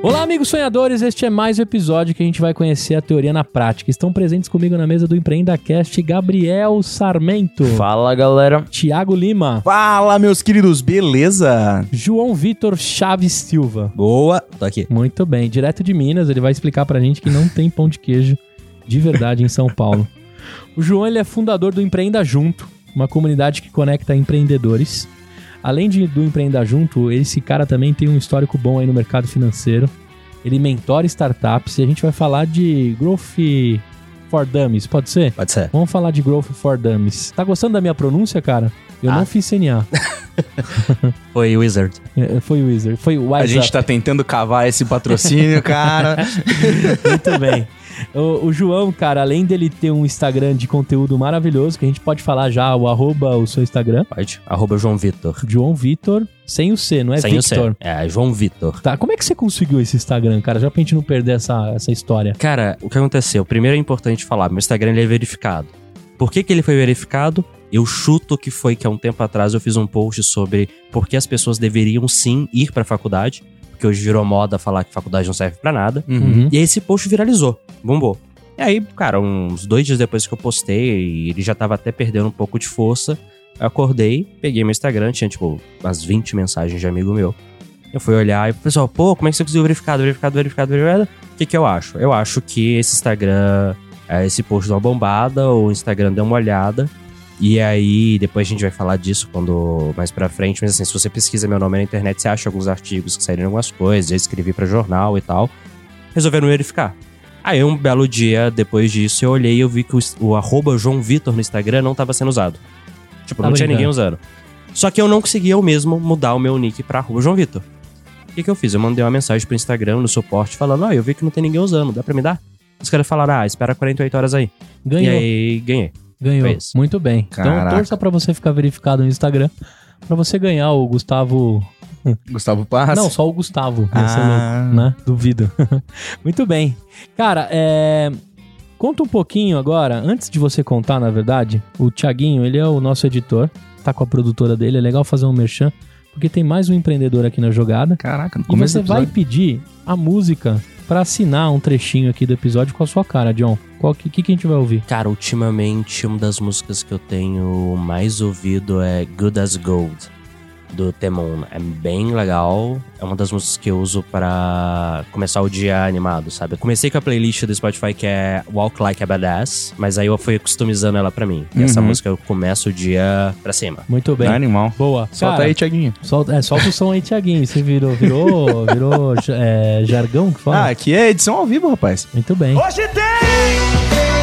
Olá, amigos sonhadores. Este é mais um episódio que a gente vai conhecer a teoria na prática. Estão presentes comigo na mesa do EmpreendaCast Gabriel Sarmento, Fala, galera. Tiago Lima, Fala, meus queridos, beleza? João Vitor Chaves Silva. Boa. Tô aqui. Muito bem, direto de Minas, ele vai explicar pra gente que não tem pão de queijo de verdade em São Paulo. O João ele é fundador do Empreenda Junto, uma comunidade que conecta empreendedores. Além de, do Empreenda Junto, esse cara também tem um histórico bom aí no mercado financeiro. Ele mentora startups e a gente vai falar de Growth for Dummies, pode ser? Pode ser. Vamos falar de Growth for Dummies. Tá gostando da minha pronúncia, cara? Eu Ah. não fiz CNA. Foi Wizard. É, Foi Wizard. Foi o A Wise gente Up. tá tentando cavar esse patrocínio, cara. Muito bem. O, o João, cara, além dele ter um Instagram de conteúdo maravilhoso, que a gente pode falar já, o arroba o seu Instagram, Pode. Arroba João Vitor. João Vitor, sem o C, não é Sem Victor. o C. É, João Vitor. Tá, como é que você conseguiu esse Instagram, cara? Já pra gente não perder essa, essa história. Cara, o que aconteceu? Primeiro é importante falar, meu Instagram ele é verificado. Por que, que ele foi verificado? Eu chuto que foi que há um tempo atrás eu fiz um post sobre por que as pessoas deveriam sim ir pra faculdade, porque hoje virou moda falar que faculdade não serve pra nada. Uhum. E aí esse post viralizou, bombou. E aí, cara, uns dois dias depois que eu postei, ele já tava até perdendo um pouco de força. Eu acordei, peguei meu Instagram, tinha tipo umas 20 mensagens de amigo meu. Eu fui olhar e o pessoal, pô, como é que você conseguiu verificado, verificado, verificado, verificado? O que que eu acho? Eu acho que esse Instagram, é, esse post deu uma bombada, o Instagram deu uma olhada. E aí, depois a gente vai falar disso quando mais pra frente, mas assim, se você pesquisa meu nome na internet, você acha alguns artigos que saíram algumas coisas, eu escrevi pra jornal e tal. Resolveram verificar. Aí, um belo dia depois disso, eu olhei e eu vi que o, o arroba João Vitor no Instagram não tava sendo usado. Tipo, não tinha ninguém usando. Só que eu não conseguia eu mesmo mudar o meu nick pra arroba João Vitor. O que, que eu fiz? Eu mandei uma mensagem pro Instagram, no suporte, falando, ó, eu vi que não tem ninguém usando, dá pra me dar? Os caras falaram, ah, espera 48 horas aí. Ganhou. E aí, ganhei. Ganhou. Muito bem. Então Caraca. torça pra você ficar verificado no Instagram, pra você ganhar o Gustavo Gustavo Parras. Não, só o Gustavo. Ah. louco, né? Duvido. Muito bem. Cara, é... Conta um pouquinho agora, antes de você contar, na verdade, o Thiaguinho, ele é o nosso editor, tá com a produtora dele, é legal fazer um merchan, porque tem mais um empreendedor aqui na jogada. Caraca, no E começo você do vai pedir a música pra assinar um trechinho aqui do episódio com a sua cara, John. Qual que, que a gente vai ouvir? Cara, ultimamente, uma das músicas que eu tenho mais ouvido é Good as Gold, do Temon. É bem legal. É uma das músicas que eu uso pra começar o dia animado, sabe? Eu comecei com a playlist do Spotify que é Walk Like a Badass, mas aí eu fui customizando ela pra mim. E essa Uhum. música eu começo o dia pra cima. Muito bem. Tá animal. Boa. Solta Cara, aí, Tiaguinho. Solta, é, solta o som aí, Thiaguinho. Você virou, virou, virou é, jargão que fala? Ah, aqui é edição ao vivo, rapaz. Muito bem. Hoje tem!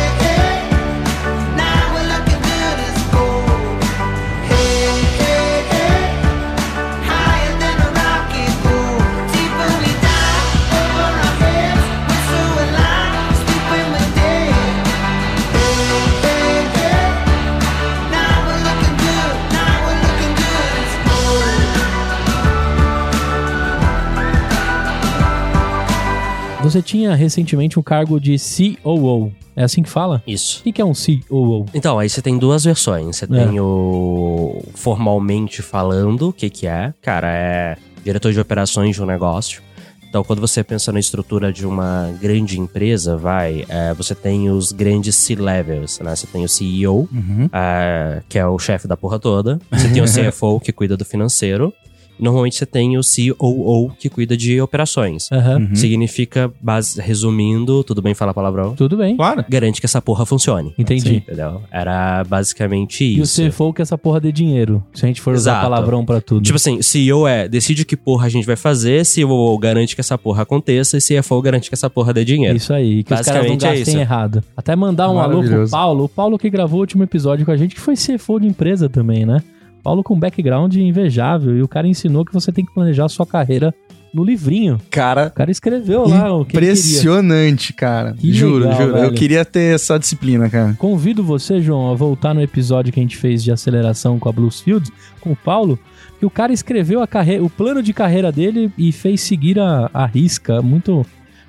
Você tinha recentemente um cargo de COO. É assim que fala? Isso. O que é um COO? Então, aí você tem duas versões. Você É. tem o formalmente falando, o que que é? Cara, é diretor de operações de um negócio. Então, quando você pensa na estrutura de uma grande empresa, vai, é, você tem os grandes C-levels, né? Você tem o CEO, Uhum. é, que é o chefe da porra toda. Você tem o CFO, que cuida do financeiro. Normalmente você tem o COO, que cuida de operações. Aham. Uhum. Significa, base, resumindo, tudo bem falar palavrão? Tudo bem. Claro. Garante que essa porra funcione. Entendi. Entendeu? Era basicamente E o isso. CFO que é essa porra de dinheiro. Se a gente for usar Exato. palavrão pra tudo. Tipo assim, CEO é decide que porra a gente vai fazer, CEO garante que essa porra aconteça e CFO garante que essa porra dê dinheiro. Isso aí, que os caras não Basicamente é gastem isso. errado. Até mandar um alô pro. Paulo. O Paulo que gravou o último episódio com a gente, que foi CFO de empresa também, né? Paulo com background invejável. E o cara ensinou que você tem que planejar a sua carreira no livrinho. Cara, O cara escreveu lá o que impressionante, cara. Que juro, legal, juro. Eu velho. queria ter essa disciplina, cara. Convido você, João, a voltar no episódio que a gente fez de aceleração com a Bluesfield, com o Paulo, que o cara escreveu a carreira, o plano de carreira dele e fez seguir a, a risca. Muito,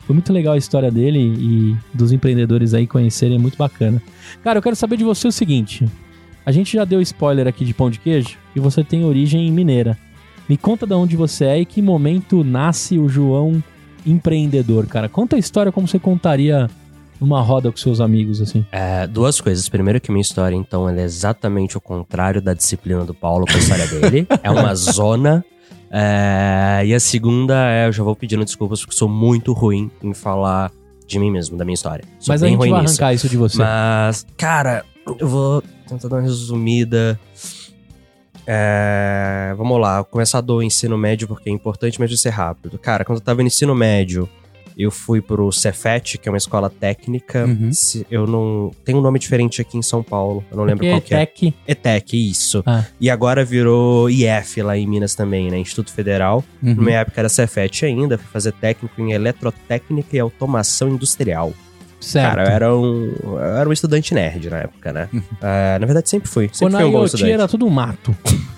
foi muito legal a história dele e dos empreendedores aí conhecerem, é muito bacana. Cara, eu quero saber de você o seguinte: a gente já deu spoiler aqui de pão de queijo e você tem origem mineira. Me conta de onde você é e que momento nasce o João empreendedor, cara. Conta a história como você contaria numa roda com seus amigos, assim. É, duas coisas. Primeiro que minha história, então, ela é exatamente o contrário da disciplina do Paulo com a história dele. É uma zona. É, e a segunda é, eu já vou pedindo desculpas porque sou muito ruim em falar de mim mesmo, da minha história. Sou Mas a bem gente ruim vai arrancar isso de você. Mas, cara, eu vou tentar dar uma resumida. É, vamos lá, começar do ensino médio porque é importante, mas de ser rápido. Cara, quando eu tava no ensino médio, eu fui pro Cefet, que é uma escola técnica. Uhum. Se- Eu não. Tem um nome diferente aqui em São Paulo. Eu não lembro Porque qual que é. ETEC, isso. Ah. E agora virou IF lá em Minas também, né? Instituto Federal. Uhum. Na minha época era Cefet ainda, fui fazer técnico em eletrotécnica e automação industrial. Certo. Cara, eu era um, eu era um estudante nerd na época, né? Ah, na verdade, sempre fui. Sempre Quando fui a um bom estudante. era tudo mato.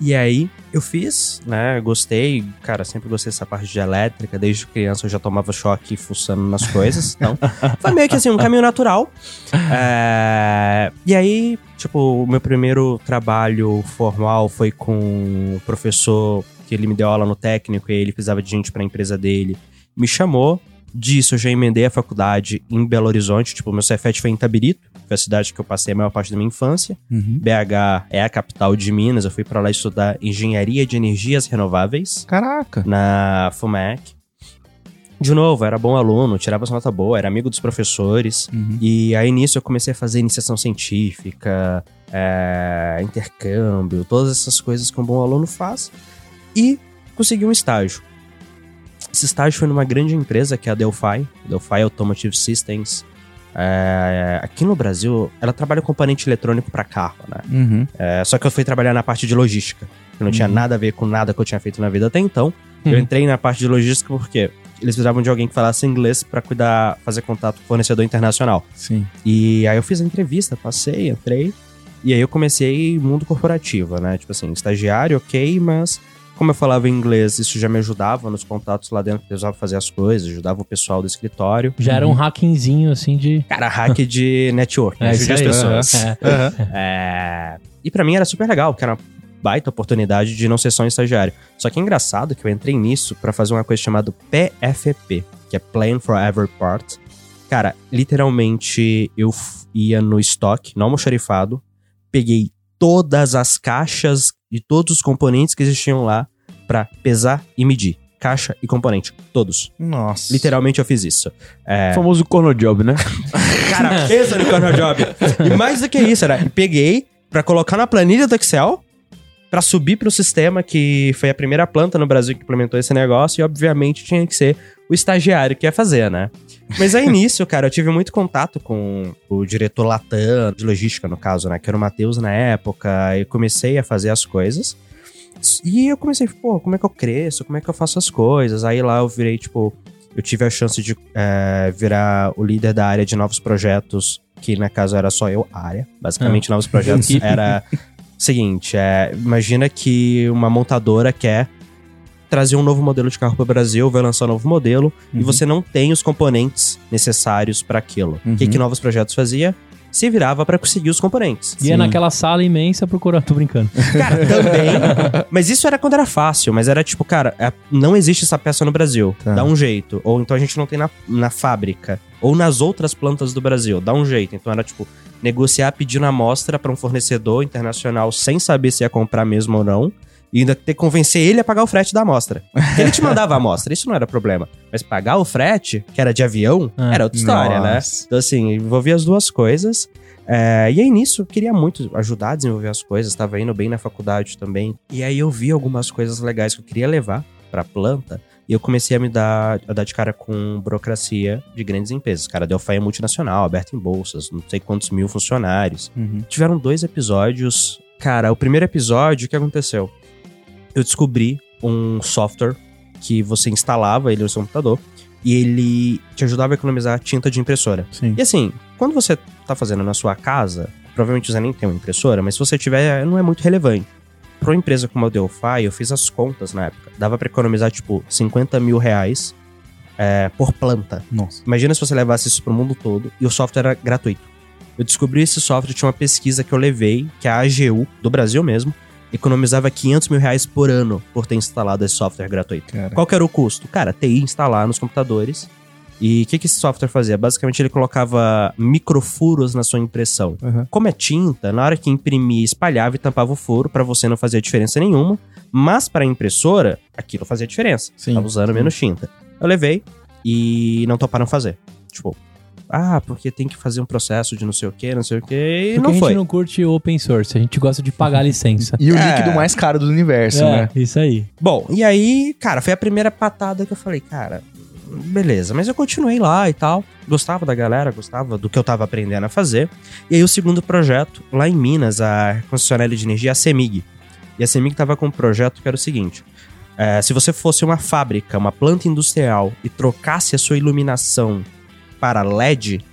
E aí, eu fiz, né? Gostei. Cara, sempre gostei dessa parte de elétrica. Desde criança eu já tomava choque fuçando nas coisas. Então, foi meio que assim, um caminho natural. É, E aí, tipo, o meu primeiro trabalho formal foi com o professor que ele me deu aula no técnico e ele precisava de gente pra empresa dele. Me chamou. Disso, eu já emendei a faculdade em Belo Horizonte. Tipo, meu Cefet foi em Tabirito, que foi a cidade que eu passei a maior parte da minha infância. Uhum. BH é a capital de Minas. Eu fui pra lá estudar engenharia de energias renováveis Caraca. na FUMEC. De novo, era bom aluno, tirava nota boa, era amigo dos professores. Uhum. E aí nisso eu comecei a fazer iniciação científica, é, intercâmbio, todas essas coisas que um bom aluno faz. E consegui um estágio. Esse estágio foi numa grande empresa que é a Delphi, Delphi Automotive Systems. É, aqui no Brasil, ela trabalha com componente eletrônico para carro, né? Uhum. É, só que eu fui trabalhar na parte de logística, que não tinha Uhum. nada a ver com nada que eu tinha feito na vida até então. Eu Uhum. entrei na parte de logística porque eles precisavam de alguém que falasse inglês para cuidar, fazer contato com o fornecedor internacional. Sim. E aí eu fiz a entrevista, passei, entrei. E aí eu comecei mundo corporativo, né? Tipo assim, estagiário, ok, mas como eu falava inglês, isso já me ajudava nos contatos lá dentro, que eu precisava fazer as coisas, ajudava o pessoal do escritório. Já era um hackingzinho, assim, de... Cara, hack de network, né? É, Ajude as pessoas. É. Aham. É, E pra mim era super legal, porque era uma baita oportunidade de não ser só um estagiário. Só que é engraçado que eu entrei nisso pra fazer uma coisa chamada PFP, que é Plan for Every Part. Cara, literalmente eu ia no estoque, no almoxarifado, peguei todas as caixas e todos os componentes que existiam lá pra pesar e medir. Caixa e componente, todos. Nossa. Literalmente eu fiz isso. É, O famoso corno job, né? Cara, pensa no Corner Job. E mais do que isso, era, peguei pra colocar na planilha do Excel, pra subir pro sistema, que foi a primeira planta no Brasil que implementou esse negócio, e obviamente tinha que ser o estagiário que ia fazer, né? Mas aí nisso, cara, eu tive muito contato com o diretor Latam, de logística no caso, né? Que era o Matheus na época, e comecei a fazer as coisas. E eu comecei, pô, como é que eu cresço? Como é que eu faço as coisas? Aí lá eu virei, tipo, eu tive a chance de é, virar o líder da área de novos projetos, que na caso era só eu, área. Basicamente, novos projetos era seguinte: é, imagina que uma montadora quer trazer um novo modelo de carro para o Brasil, vai lançar um novo modelo, e Uhum. você não tem os componentes necessários para aquilo. O que, Uhum. que novos projetos fazia? Se virava para conseguir os componentes. Ia naquela sala imensa procurando... Tô brincando. Cara, também. mas isso era quando era fácil, mas era tipo, cara, é- não existe essa peça no Brasil. Tá. Dá um jeito. Ou então a gente não tem na, na fábrica. Ou nas outras plantas do Brasil. Dá um jeito. Então era tipo, negociar pedindo amostra pra um fornecedor internacional sem saber se ia comprar mesmo ou não. E ainda ter que convencer ele a pagar o frete da amostra. Porque ele te mandava a amostra, isso não era problema. Mas pagar o frete, que era de avião, Ah, era outra história, né? Nossa. Então, assim, envolvia as duas coisas. É, e aí, nisso, eu queria muito ajudar a desenvolver as coisas, tava indo bem na faculdade também. E aí eu vi algumas coisas legais que eu queria levar pra planta. E eu comecei a me dar, a dar de cara com burocracia de grandes empresas. Cara, a Delphi é multinacional, aberta em bolsas, não sei quantos mil funcionários. Uhum. Tiveram dois episódios. Cara, o primeiro episódio, o que aconteceu? Eu descobri um software que você instalava ele no seu computador e ele te ajudava a economizar tinta de impressora. Sim. E assim, quando você tá fazendo na sua casa, provavelmente você nem tem uma impressora, mas se você tiver, não é muito relevante. Pra uma empresa como a Delphi, eu fiz as contas na época. Dava pra economizar, tipo, 50 mil reais é, por planta. Nossa. Imagina se você levasse isso pro mundo todo e o software era gratuito. Eu descobri esse software, tinha uma pesquisa que eu levei, que é a AGU, do Brasil mesmo, economizava 500 mil reais por ano por ter instalado esse software gratuito. Cara. Qual que era o custo? Cara, TI instalar nos computadores. E o que, que esse software fazia? Basicamente, ele colocava microfuros na sua impressão. Aham. Como é tinta, na hora que imprimia, espalhava e tampava o furo, pra você não fazia diferença nenhuma. Mas para a impressora, aquilo fazia diferença. Sim. Tava usando menos tinta. Eu levei e não toparam fazer. Tipo, ah, porque tem que fazer um processo de não sei o que, não sei o que, e Porque a não gente foi. não curte open source, a gente gosta de pagar a licença. E o É. líquido mais caro do universo, é, né? isso aí. Bom, e aí, cara, foi a primeira patada que eu falei, cara, beleza, mas eu continuei lá e tal. Gostava da galera, gostava do que eu tava aprendendo a fazer. E aí o segundo projeto, lá em Minas, a concessionária de energia, a CEMIG. E a CEMIG tava com um projeto que era o seguinte: é, se você fosse uma fábrica, uma planta industrial e trocasse a sua iluminação para LED,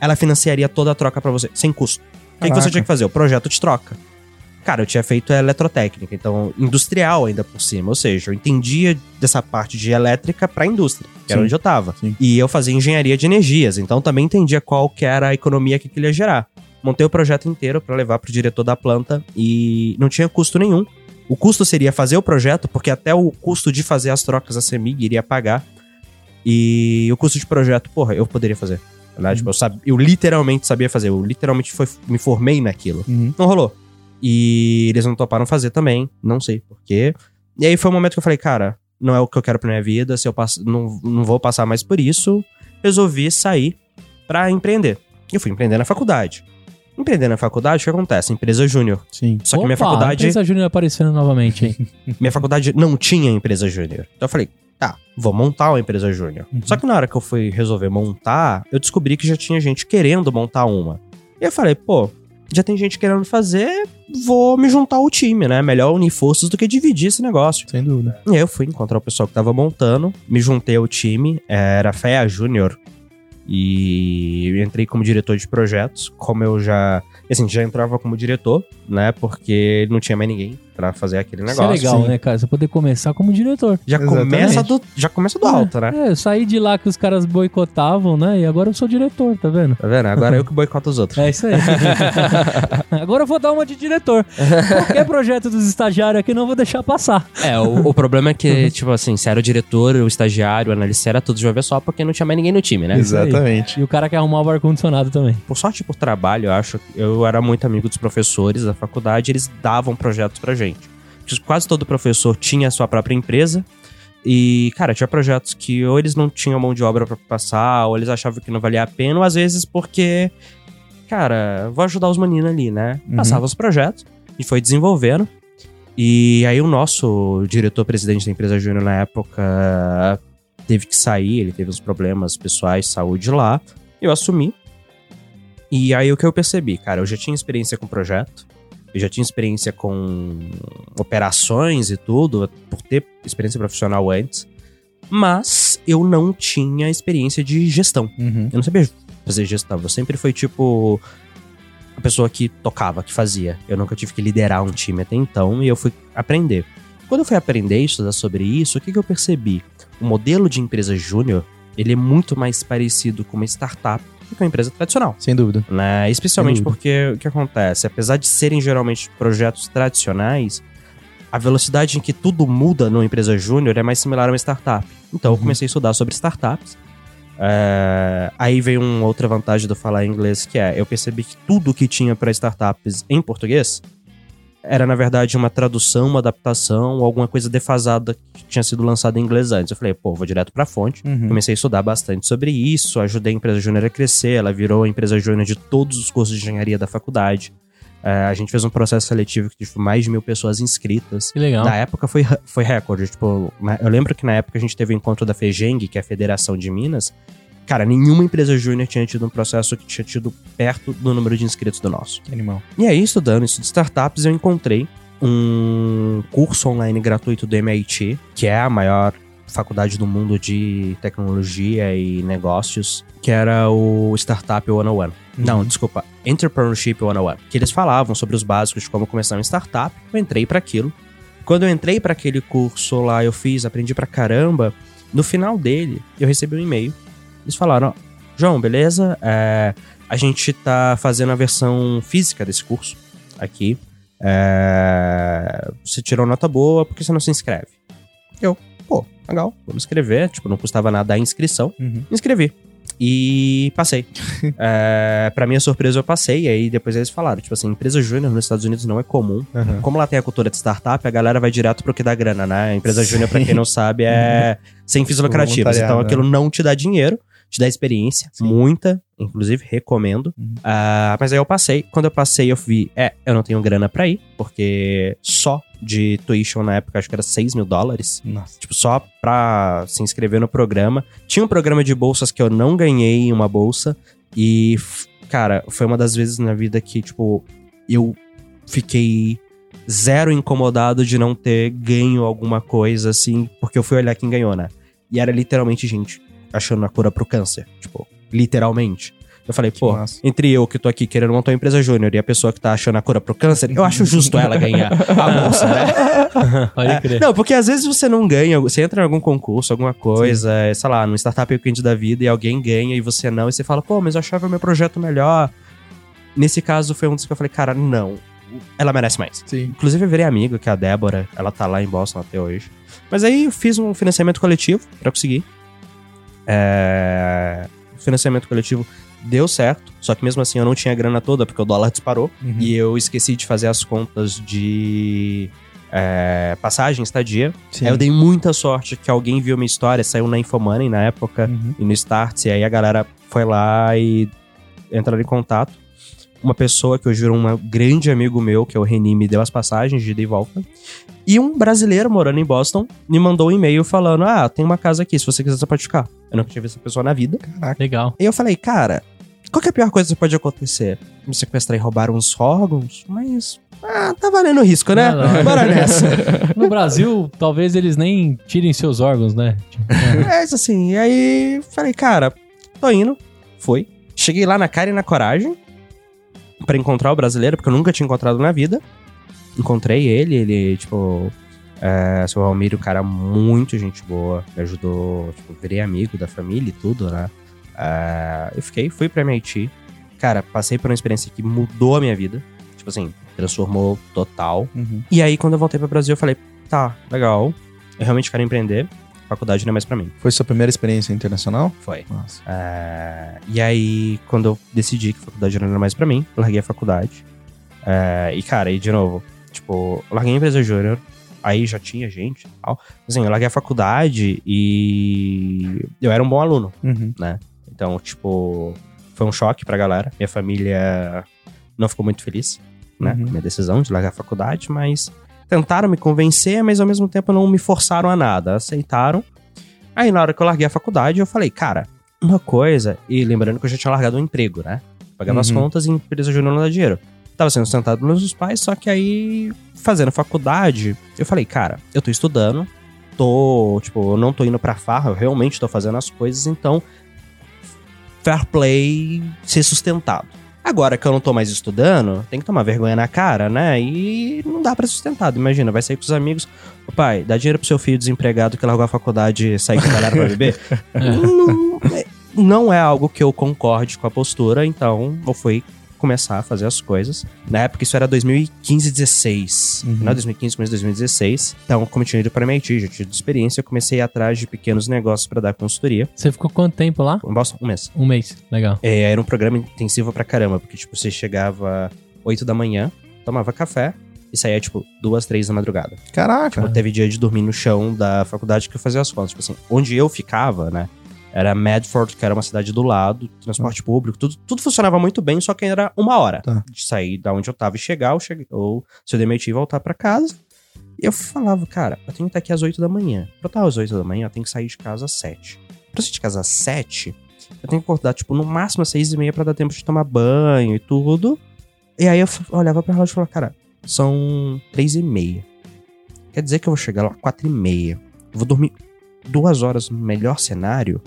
ela financiaria toda a troca pra você, sem custo. O que, que você tinha que fazer? O projeto de troca. Cara, eu tinha feito eletrotécnica, então industrial ainda por cima. Ou seja, eu entendia dessa parte de elétrica pra indústria, que era Sim, onde eu tava. sim. E eu fazia engenharia de energias, então também entendia qual que era a economia que aquilo ia gerar. Montei o projeto inteiro pra levar pro diretor da planta e não tinha custo nenhum. O custo seria fazer o projeto, porque até o custo de fazer as trocas a CEMIG iria pagar. E o custo de projeto, porra, eu poderia fazer. Né? Tipo, eu, sab- eu literalmente sabia fazer. Eu literalmente foi- me formei naquilo. Uhum. Não rolou. E eles não toparam fazer também. Não sei porquê. E aí foi o momento que eu falei, cara, não é o que eu quero pra minha vida. Se eu passo, não, não vou passar mais por isso. Resolvi sair pra empreender. E eu fui empreender na faculdade. Empreender na faculdade, o que acontece? Empresa júnior. Sim. Só que minha Opa, faculdade. Empresa Júnior aparecendo novamente, hein? Minha faculdade não tinha empresa júnior. Então eu falei, tá, vou montar uma empresa júnior. Uhum. Só que na hora que eu fui resolver montar, eu descobri que já tinha gente querendo montar uma. E eu falei, pô, já tem gente querendo fazer, vou me juntar ao time, né? Melhor unir forças do que dividir esse negócio. Sem dúvida. E aí eu fui encontrar o pessoal que tava montando, me juntei ao time, era FEA Júnior. E entrei como diretor de projetos, como eu já. Assim, já entrava como diretor, né? Porque não tinha mais ninguém pra fazer aquele Isso negócio. é legal, sim. né, cara? Você poder começar como diretor. Já Exatamente. começa, do, já começa do alto, né? É, eu saí de lá que os caras boicotavam, né? E agora eu sou diretor, tá vendo? Tá vendo? Agora eu que boicoto os outros. É isso aí. agora eu vou dar uma de diretor. Qualquer projeto dos estagiários aqui não vou deixar passar. É, o, o problema é que, tipo assim, se era o diretor, o estagiário, o analista, era tudo de uma vez só, porque não tinha mais ninguém no time, né? Isso. Exatamente. E o cara quer arrumar o ar-condicionado também. Por sorte por trabalho, eu acho que eu era muito amigo dos professores da faculdade, eles davam projetos pra gente. Quase todo professor tinha a sua própria empresa. E, cara, tinha projetos que ou eles não tinham mão de obra pra passar, ou eles achavam que não valia a pena, ou às vezes porque, cara, vou ajudar os meninos ali, né? Uhum. Passava os projetos e foi desenvolvendo. E aí o nosso diretor-presidente da empresa Júnior na época teve que sair, ele teve uns problemas pessoais, saúde lá. Eu assumi. E aí o que eu percebi, cara, eu já tinha experiência com projeto, eu já tinha experiência com operações e tudo, por ter experiência profissional antes, mas eu não tinha experiência de gestão. Uhum. Eu não sabia fazer gestão, eu sempre fui tipo a pessoa que tocava, que fazia. Eu nunca tive que liderar um time até então e eu fui aprender. Quando eu fui aprender e estudar sobre isso, o que, que eu percebi? O modelo de empresa júnior, ele é muito mais parecido com uma startup do que uma empresa tradicional Sem dúvida. né? Especialmente dúvida. porque o que acontece? Apesar de serem geralmente projetos tradicionais, a velocidade em que tudo muda numa empresa júnior é mais similar a uma startup. Então eu comecei a estudar sobre startups. É, Aí veio uma outra vantagem eu falar inglês, que é eu percebi que tudo que tinha para startups em português era, na verdade, uma tradução, uma adaptação, ou alguma coisa defasada que tinha sido lançada em inglês antes. Eu falei, pô, vou direto pra fonte. Uhum. Comecei a estudar bastante sobre isso, ajudei a empresa júnior a crescer, ela virou a empresa júnior de todos os cursos de engenharia da faculdade. É, a gente fez um processo seletivo que teve mais de mil pessoas inscritas. Que legal. Na época foi, foi recorde. Tipo, na- eu lembro que na época a gente teve o encontro da FEGENG, que é a Federação de Minas. Cara, nenhuma empresa júnior tinha tido um processo que tinha tido perto do número de inscritos do nosso. Que animal. E aí, estudando isso de startups, eu encontrei um curso online gratuito do MIT, que é a maior faculdade do mundo de tecnologia e negócios, que era o Startup 101. Não, desculpa, Entrepreneurship 101, que eles falavam sobre os básicos de como começar uma startup. Eu entrei para aquilo. Quando eu entrei para aquele curso lá, eu fiz, aprendi pra caramba. No final dele, eu recebi um e-mail. Eles falaram: ó, João, beleza? É, a gente tá fazendo a versão física desse curso aqui. É, você tirou nota boa, por que você não se inscreve? Eu, pô, legal, vamos escrever. Tipo, não custava nada a inscrição. Uhum. Me inscrevi. E passei. é, pra minha surpresa, eu passei. E aí depois eles falaram: tipo assim, empresa júnior nos Estados Unidos não é comum. Uhum. Como lá tem a cultura de startup, a galera vai direto pro que dá grana, né? A empresa júnior, pra quem não sabe, é sem fins lucrativos. Então Voluntariado, aquilo não te dá dinheiro, te dá experiência, Sim. muita, inclusive recomendo. Uhum. Ah, mas aí eu passei. Quando eu passei, eu vi, é, eu não tenho grana pra ir, porque só de tuition na época, acho que era 6 mil dólares. Nossa. Tipo, só pra se inscrever no programa. Tinha um programa de bolsas que eu não ganhei uma bolsa. E, cara, foi uma das vezes na vida que, tipo, eu fiquei zero incomodado de não ter ganho alguma coisa, assim, porque eu fui olhar quem ganhou, né? E era literalmente gente achando a cura pro câncer. Tipo, literalmente. Eu falei, pô, massa. entre eu que tô aqui querendo montar uma empresa júnior e a pessoa que tá achando a cura pro câncer, eu acho justo ela ganhar a bolsa, né? Pode crer. Não, porque às vezes você não ganha, você entra em algum concurso, alguma coisa, é, sei lá, no Startup Weekend da vida e alguém ganha e você não, e você fala, pô, mas eu achava meu projeto melhor. Nesse caso foi um dos que eu falei, cara, não, ela merece mais. Sim. Inclusive eu virei amigo, que é a Débora, ela tá lá em Boston até hoje. Mas aí eu fiz um financiamento coletivo pra conseguir. É... O financiamento coletivo deu certo, só que mesmo assim eu não tinha grana toda, porque o dólar disparou. Uhum. E eu esqueci de fazer as contas de é, passagem, estadia. Sim. Aí eu dei muita sorte que alguém viu minha história, saiu na Infomoney na época Uhum. e no Starts, e aí a galera foi lá e entraram em contato. Uma pessoa que eu juro, um grande amigo meu, que é o Reni, me deu as passagens de ida e volta. E um brasileiro morando em Boston me mandou um e-mail falando: Ah, tem uma casa aqui, se você quiser, você pode ficar. Eu nunca tinha visto essa pessoa na vida. Legal. E eu falei, cara, qual que é a pior coisa que pode acontecer? Me sequestrar e roubar uns órgãos? Mas. Ah, tá valendo o risco, né? Não, não. Bora nessa. No Brasil, talvez eles nem tirem seus órgãos, né? É isso assim. E aí, falei, cara, tô indo. Foi. Cheguei lá na cara e na coragem pra encontrar o brasileiro, porque eu nunca tinha encontrado na vida. Encontrei ele, ele, tipo. É, seu Almir, um cara muito gente boa, me ajudou, tipo, virei amigo da família e tudo, né? É, eu fiquei, fui pra MIT. Cara, passei por uma experiência que mudou a minha vida. Tipo assim, transformou total. Uhum. E aí, quando eu voltei pro Brasil, eu falei, tá, legal. Eu realmente quero empreender. Faculdade não é mais pra mim. Foi sua primeira experiência internacional? Foi. Nossa. É, e aí, quando eu decidi que faculdade não era mais pra mim, larguei a faculdade. É, e, cara, aí de novo, tipo, eu larguei a empresa júnior, aí já tinha gente e tal. Assim, eu larguei a faculdade e eu era um bom aluno. Uhum. Então, tipo, foi um choque pra galera. Minha família não ficou muito feliz, né? Uhum. Com a minha decisão de largar a faculdade, mas tentaram me convencer, mas ao mesmo tempo não me forçaram a nada. Aceitaram. Aí, na hora que eu larguei a faculdade, eu falei, cara, uma coisa, e lembrando que eu já tinha largado um emprego, né? Pagava as Uhum. contas e empresa júnior não dá dinheiro. Tava sendo sustentado pelos meus pais, só que aí, fazendo faculdade, eu falei, cara, eu tô estudando, tô, tipo, eu não tô indo pra farra, eu realmente tô fazendo as coisas, então, fair play, ser sustentado. Agora que eu não tô mais estudando, tem que tomar vergonha na cara, né? E não dá pra ser sustentado. Imagina, vai sair com os amigos. Pai, dá dinheiro pro seu filho desempregado que largou a faculdade e sair com a galera pra beber? não, é- não é algo que eu concorde com a postura, então eu fui começar a fazer as coisas. Na época isso era 2015, 16. Uhum. Final de 2015, começo de 2016. Então, como eu tinha ido para MIT, já tinha tido experiência, eu comecei a ir atrás de pequenos negócios para dar consultoria. Você ficou quanto tempo lá? Em Boston, um mês. Um mês. Legal. É, era um programa intensivo pra caramba, porque, tipo, você chegava 8 da manhã, tomava café e saía, tipo, duas, três da madrugada. Caraca. Tipo, teve dia de dormir no chão da faculdade que eu fazia as contas. Tipo assim, onde eu ficava, né? Era Medford, que era uma cidade do lado, transporte público, tudo, tudo funcionava muito bem, só que era uma hora Tá. de sair da onde eu tava e chegar, ou, cheguei, ou se eu demitir e voltar pra casa. E eu falava, cara, eu tenho que estar aqui às 8 da manhã. Pra eu estar às 8 da manhã, eu tenho que sair de casa às 7. Pra eu sair de casa às 7, eu tenho que acordar, tipo, no máximo às 6 e meia pra dar tempo de tomar banho e tudo. E aí eu olhava pra relógio e falava, cara, são três e meia. Quer dizer que eu vou chegar lá quatro e meia. Eu vou dormir duas horas no melhor cenário.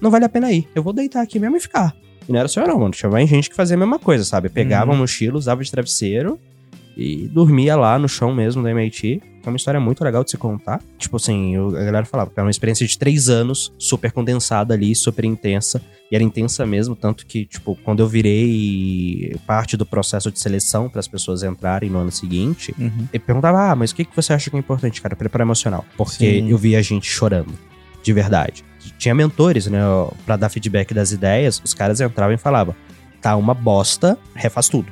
Não vale a pena ir. Eu vou deitar aqui mesmo e ficar. E não era só eu não, mano. Tinha mais gente que fazia a mesma coisa, sabe? Pegava Uhum. a mochila, usava de travesseiro e dormia lá no chão mesmo da MIT. É uma história muito legal de se contar. Tipo assim, eu- a galera falava que era uma experiência de três anos, super condensada ali, super intensa. E era intensa mesmo, tanto que, tipo, quando eu virei parte do processo de seleção para as pessoas entrarem no ano seguinte, Uhum. ele perguntava, ah, mas o que, que você acha que é importante, cara? Preparo emocional. Porque Sim. eu via gente chorando, de verdade. Tinha mentores, né, ó, pra dar feedback das ideias, os caras entravam e falavam, tá uma bosta, refaz tudo.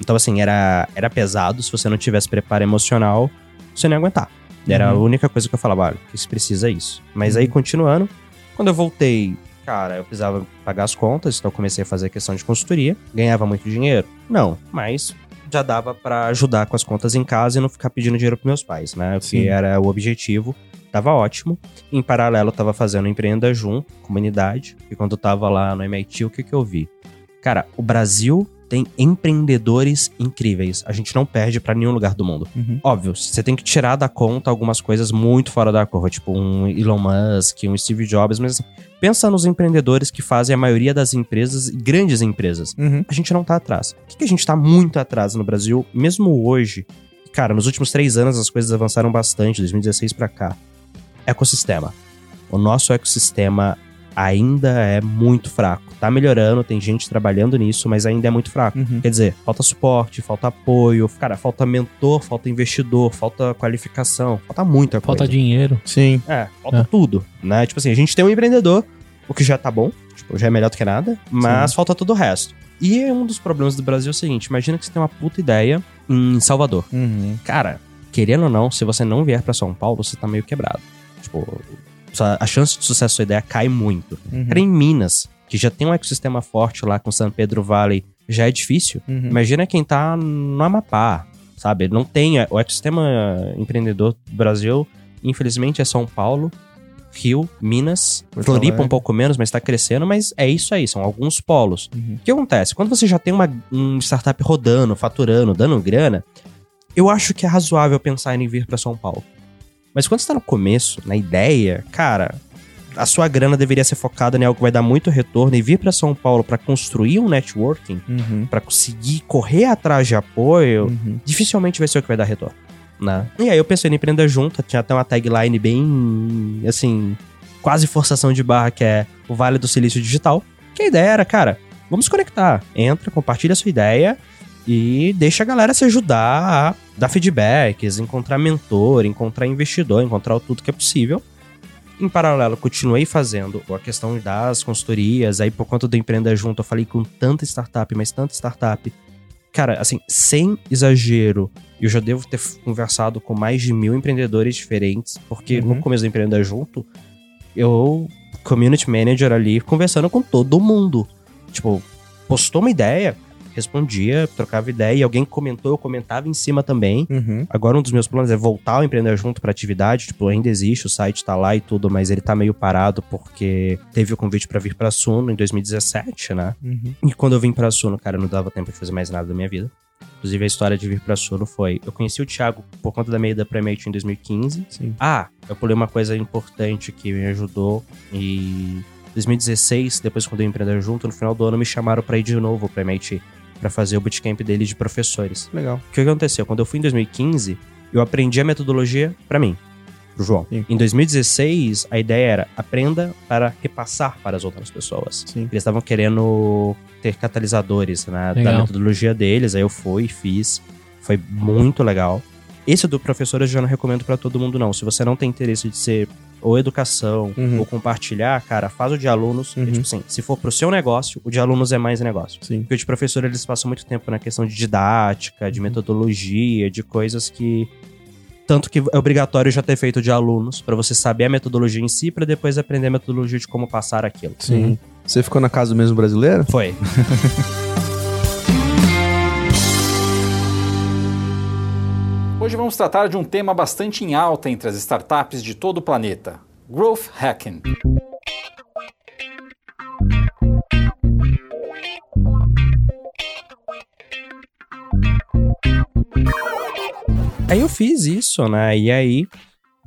Então, assim, era, era pesado, se você não tivesse preparo emocional, você não ia aguentar. Era a Uhum. única coisa que eu falava, olha, que se precisa é isso. Mas aí, continuando, quando eu voltei, cara, eu precisava pagar as contas, então eu comecei a fazer questão de consultoria. Ganhava muito dinheiro? Não, mas já dava pra ajudar com as contas em casa e não ficar pedindo dinheiro pros meus pais, né? Que era o objetivo. Tava ótimo. Em paralelo, eu tava fazendo Empreenda Junto, comunidade. E quando eu tava lá no MIT, o que que eu vi? Cara, o Brasil tem empreendedores incríveis. A gente não perde pra nenhum lugar do mundo. Uhum. Óbvio, você tem que tirar da conta algumas coisas muito fora da curva, tipo um Elon Musk, um Steve Jobs, mas assim, pensa nos empreendedores que fazem a maioria das empresas, grandes empresas. Uhum. A gente não tá atrás. O que, que a gente tá muito atrás no Brasil, mesmo hoje? Cara, nos últimos três anos as coisas avançaram bastante, 2016 pra cá. Ecossistema. O nosso ecossistema ainda é muito fraco. Tá melhorando, tem gente trabalhando nisso, mas ainda é muito fraco. Uhum. Quer dizer, falta suporte, falta apoio, cara, falta mentor, falta investidor, falta qualificação, falta muita coisa. Falta dinheiro. Sim. É, falta É. tudo, né? Tipo assim, a gente tem um empreendedor, o que já tá bom, tipo, já é melhor do que nada, mas falta todo o resto. E é um dos problemas do Brasil é o seguinte, imagina que você tem uma puta ideia em Salvador. Uhum. Cara, querendo ou não, se você não vier pra São Paulo, você tá meio quebrado. Tipo, a chance de sucesso da sua ideia cai muito. Uhum. Cara, em Minas, que já tem um ecossistema forte lá com São Pedro Valley, já é difícil. Uhum. Imagina quem tá no Amapá, sabe? Não tem. O ecossistema empreendedor do Brasil, infelizmente, é São Paulo, Rio, Minas, Porto Floripa Alegre. um pouco menos, mas tá crescendo, mas é isso aí, são alguns polos. Uhum. O que acontece? Quando você já tem uma um startup rodando, faturando, dando grana, eu acho que é razoável pensar em vir pra São Paulo. Mas quando você tá no começo, na ideia, cara, a sua grana deveria ser focada em algo que vai dar muito retorno e vir pra São Paulo pra construir um networking, Uhum. pra conseguir correr atrás de apoio, Uhum. dificilmente vai ser o que vai dar retorno. Né? E aí eu pensei em empreender junto, tinha até uma tagline bem, assim, quase forçação de barra, que é o Vale do Silício Digital. Que a ideia era, cara, vamos conectar. Entra, compartilha a sua ideia e deixa a galera se ajudar a dar feedbacks, encontrar mentor, encontrar investidor, encontrar tudo que é possível. Em paralelo, continuei fazendo a questão das consultorias. Aí, por conta do Empreenda Junto, eu falei com tanta startup, mas tanta startup. Cara, assim, sem exagero, eu já devo ter conversado com mais de mil empreendedores diferentes, porque Uhum. no começo do Empreenda Junto, eu, community manager ali, conversando com todo mundo. Tipo, postou uma ideia, respondia, trocava ideia, e alguém comentou, eu comentava em cima também. Uhum. Agora um dos meus planos é voltar ao Empreender Junto pra atividade, tipo, ainda existe, o site tá lá e tudo, mas ele tá meio parado porque teve o convite pra vir pra Suno em 2017, né? Uhum. E quando eu vim pra Suno, cara, não dava tempo de fazer mais nada da minha vida. Inclusive, a história de vir pra Suno foi... Eu conheci o Thiago por conta da meia da Premate em 2015. Sim. Ah, eu pulei uma coisa importante que me ajudou e... 2016, depois quando eu empreender junto, no final do ano me chamaram pra ir de novo pra MIT, pra fazer o bootcamp dele de professores. Legal. O que aconteceu? Quando eu fui em 2015, eu aprendi a metodologia pra mim, pro João. Sim. Em 2016, a ideia era aprenda para repassar para as outras pessoas. Sim. Eles estavam querendo ter catalisadores né, da metodologia deles, aí eu fui, fiz, foi muito legal. Esse do professor eu já não recomendo pra todo mundo não. Se você não tem interesse de ser ou educação Uhum. ou compartilhar, cara, faz o de alunos. Uhum. E, tipo assim, se for pro seu negócio, o de alunos é mais negócio. Sim. Porque o de professor eles passam muito tempo na questão de didática, de metodologia, de coisas que tanto que é obrigatório já ter feito de alunos pra você saber a metodologia em si pra depois aprender a metodologia de como passar aquilo. Sim. Você ficou na casa do mesmo brasileiro? Foi. Hoje vamos tratar de um tema bastante em alta entre as startups de todo o planeta: growth hacking. Aí eu fiz isso, né? E aí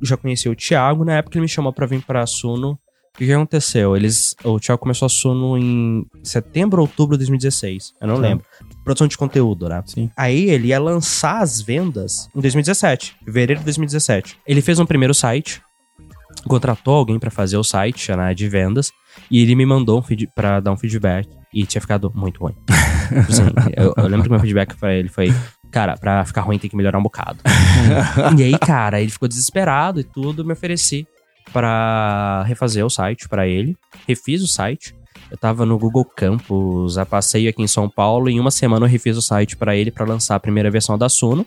já conheci o Thiago, na época ele me chamou pra vir pra Suno. O que que aconteceu? Eles, o Thiago começou a Suno em setembro ou outubro de 2016. Eu não Tá. lembro. Produção de conteúdo, né? Sim. Aí ele ia lançar as vendas em 2017, fevereiro de 2017. Ele fez um primeiro site, contratou alguém pra fazer o site né, de vendas e ele me mandou um feed, pra dar um feedback e tinha ficado muito ruim. Assim, eu, eu lembro que meu feedback pra ele foi: Cara, pra ficar ruim tem que melhorar um bocado. e aí, cara, ele ficou desesperado e tudo. Me ofereci pra refazer o site pra ele. Refiz o site. Eu tava no Google Campus, a passeio aqui em São Paulo. E em uma semana eu refiz o site pra ele pra lançar a primeira versão da Suno.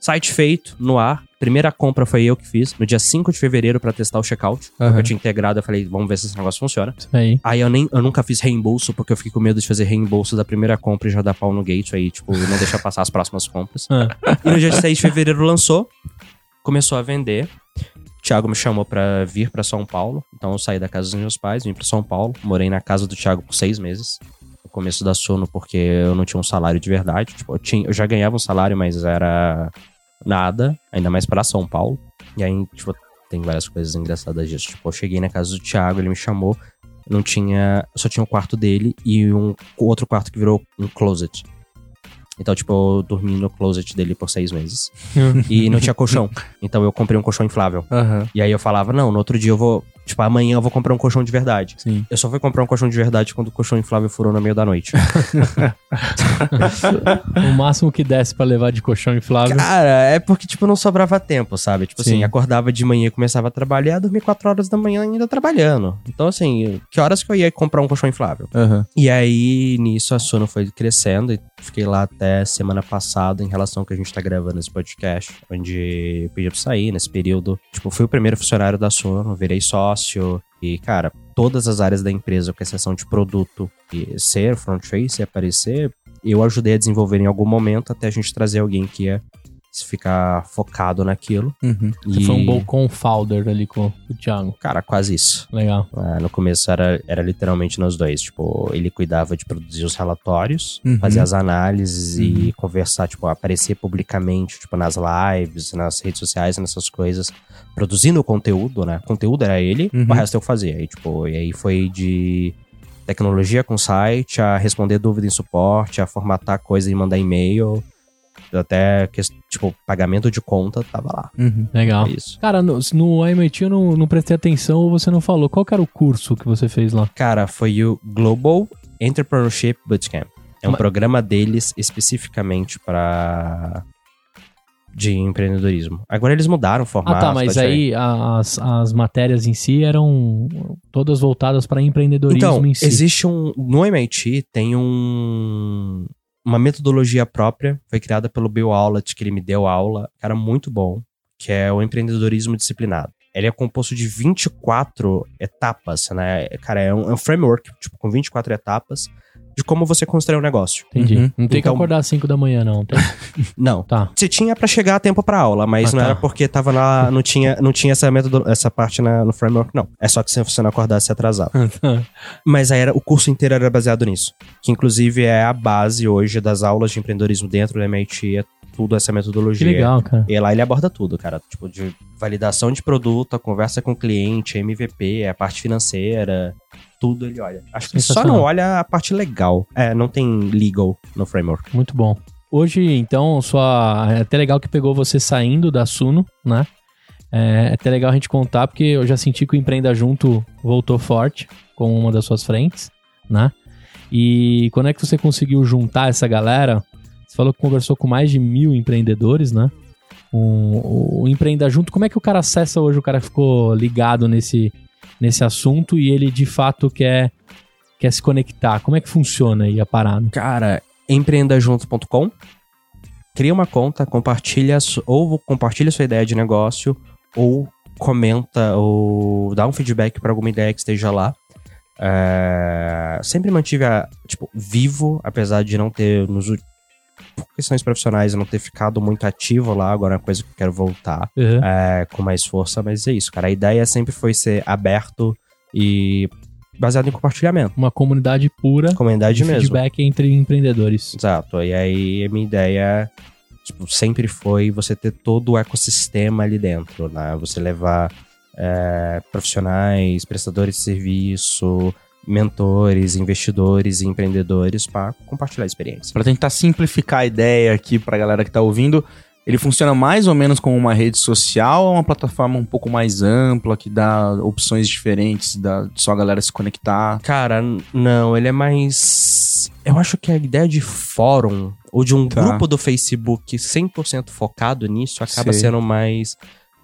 Site feito, no ar. Primeira compra foi eu que fiz, no dia 5 de fevereiro pra testar o checkout. Aham. Eu tinha integrado, eu falei, vamos ver se esse negócio funciona. Aí. Aí eu, nem, eu nunca fiz reembolso, porque eu fiquei com medo de fazer reembolso da primeira compra e já dar pau no gate aí, tipo, não deixar passar as próximas compras. Ah. E no dia 6 de fevereiro lançou, começou a vender. Thiago me chamou pra vir pra São Paulo, então eu saí da casa dos meus pais, vim pra São Paulo, morei na casa do Thiago por seis meses. No começo da Sono, porque eu não tinha um salário de verdade. Tipo, eu, tinha, eu já ganhava um salário, mas era nada, ainda mais pra São Paulo. E aí, tipo, tem várias coisas engraçadas disso. Tipo, eu cheguei na casa do Thiago, ele me chamou, não tinha. Só tinha o quarto dele e um outro quarto que virou um closet. Então, tipo, eu dormi no closet dele por seis meses. e não tinha colchão. Então eu comprei um colchão inflável. Aham. E aí eu falava, não, no outro dia eu vou. Tipo, amanhã eu vou comprar um colchão de verdade. Sim. Eu só fui comprar um colchão de verdade quando o colchão inflável furou no meio da noite. O máximo que desse pra levar de colchão inflável. Cara, é porque, tipo, não sobrava tempo, sabe? Tipo Sim. assim, acordava de manhã e começava a trabalhar, dormia quatro horas da manhã ainda trabalhando. Então, assim, que horas que eu ia comprar um colchão inflável? Aham. E aí, nisso, a Sono foi crescendo e fiquei lá até semana passada em relação ao que a gente tá gravando esse podcast, onde eu pedi pra sair nesse período. Tipo, fui o primeiro funcionário da Sono, virei sócio e, cara, todas as áreas da empresa, com exceção de produto e ser front-face e aparecer, eu ajudei a desenvolver em algum momento até a gente trazer alguém que ia ficar focado naquilo. Uhum. Você e, foi um bom confounder ali com o Thiago. Cara, quase isso. Legal. É, no começo era, era literalmente nós dois. Tipo, ele cuidava de produzir os relatórios, Uhum. fazer as análises e conversar, tipo, aparecer publicamente, tipo, nas lives, nas redes sociais, nessas coisas, produzindo o conteúdo, né? O conteúdo era ele, Uhum. o resto eu fazia. E, tipo, e aí foi de tecnologia com site, a responder dúvida em suporte, a formatar coisa e mandar e-mail, até, que, tipo, pagamento de conta, tava lá. Uhum. Legal. É isso. Cara, no, no MIT eu não, não prestei atenção ou você não falou. Qual que era o curso que você fez lá? Cara, foi o Global Entrepreneurship Bootcamp. É um Mas- programa deles especificamente para de empreendedorismo. Agora eles mudaram o formato. Ah, tá, mas diferente. aí as, as matérias em si eram todas voltadas para empreendedorismo Então, em si. existe um no MIT tem um uma metodologia própria, foi criada pelo Bill Aulet, que ele me deu aula, cara muito bom, que é o empreendedorismo disciplinado. Ele é composto de 24 etapas, né? Cara, é um, é um framework, tipo, com 24 etapas de como você constrói um negócio. Entendi. Uhum. Não tem que Então- acordar às 5 da manhã, não. Tem- Não, Tá. Você tinha pra chegar a tempo pra aula, mas Ah, não tá. era porque tava lá, não tinha, não tinha essa método, essa parte na- no framework, não. É só que se você não acordasse atrasado. Mas aí era, o curso inteiro era baseado nisso. Que inclusive é a base hoje das aulas de empreendedorismo dentro do MIT, é tudo essa metodologia. que legal, cara. E lá ele aborda tudo, cara. Tipo, de validação de produto, a conversa com o cliente, MVP, a parte financeira, tudo ele olha. Acho que só não olha a parte legal. É, não tem legal no framework. Muito bom. Hoje, então, sua. É até legal que pegou você saindo da Suno, né? É até legal a gente contar, porque eu já senti que o Empreenda Junto voltou forte com uma das suas frentes, né? E quando é que você conseguiu juntar essa galera? Você falou que conversou com mais de mil empreendedores, né? O, o Empreenda Junto, como é que o cara acessa hoje? O cara ficou ligado nesse, nesse assunto e ele de fato quer, quer se conectar. Como é que funciona aí a parada? Cara, empreendajunto.com. Cria uma conta, compartilha ou compartilha sua ideia de negócio ou comenta ou dá um feedback para alguma ideia que esteja lá. É, sempre mantive a, tipo, vivo, apesar de não ter nos por questões profissionais eu não ter ficado muito ativo lá, agora é uma coisa que eu quero voltar Uhum. é, com mais força, mas é isso, cara. A ideia sempre foi ser aberto e baseado em compartilhamento. uma comunidade pura Comunidade de mesmo. feedback entre empreendedores. Exato. E aí a minha ideia tipo, sempre foi você ter todo o ecossistema ali dentro, né? Você levar é, profissionais, prestadores de serviço, mentores, investidores e empreendedores para compartilhar a experiência. Pra tentar simplificar a ideia aqui pra galera que tá ouvindo, ele funciona mais ou menos como uma rede social ou uma plataforma um pouco mais ampla, que dá opções diferentes, dá só a galera se conectar? Cara, não, ele é mais. Eu acho que a ideia de fórum ou de um Tá. grupo do Facebook 100% focado nisso acaba Sei. sendo mais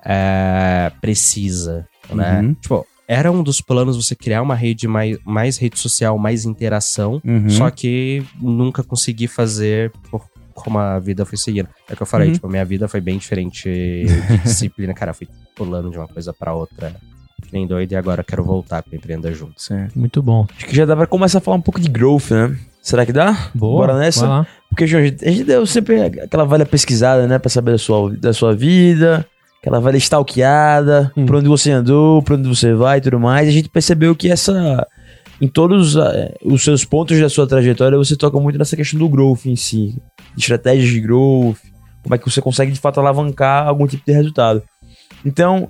é, precisa, né? Uhum. Tipo, era um dos planos você criar uma rede mais, mais rede social, mais interação, Uhum. só que nunca consegui fazer por como a vida foi seguindo. É o que eu falei, Uhum. tipo, minha vida foi bem diferente de disciplina. Cara, fui pulando de uma coisa pra outra, que nem doido, e agora eu quero voltar pra empreender junto. Certo. Muito bom. Acho que já dá pra começar a falar um pouco de growth, né? Será que dá? Boa. Bora nessa? Vai lá. Porque, João, a gente deu sempre aquela velha pesquisada, né? Pra saber da sua, da sua vida, aquela velha stalkeada, Hum. pra onde você andou, pra onde você vai e tudo mais. E a gente percebeu que essa. Em todos eh, os seus pontos da sua trajetória, você toca muito nessa questão do growth em si. De estratégias de growth, como é que você consegue de fato alavancar algum tipo de resultado. Então,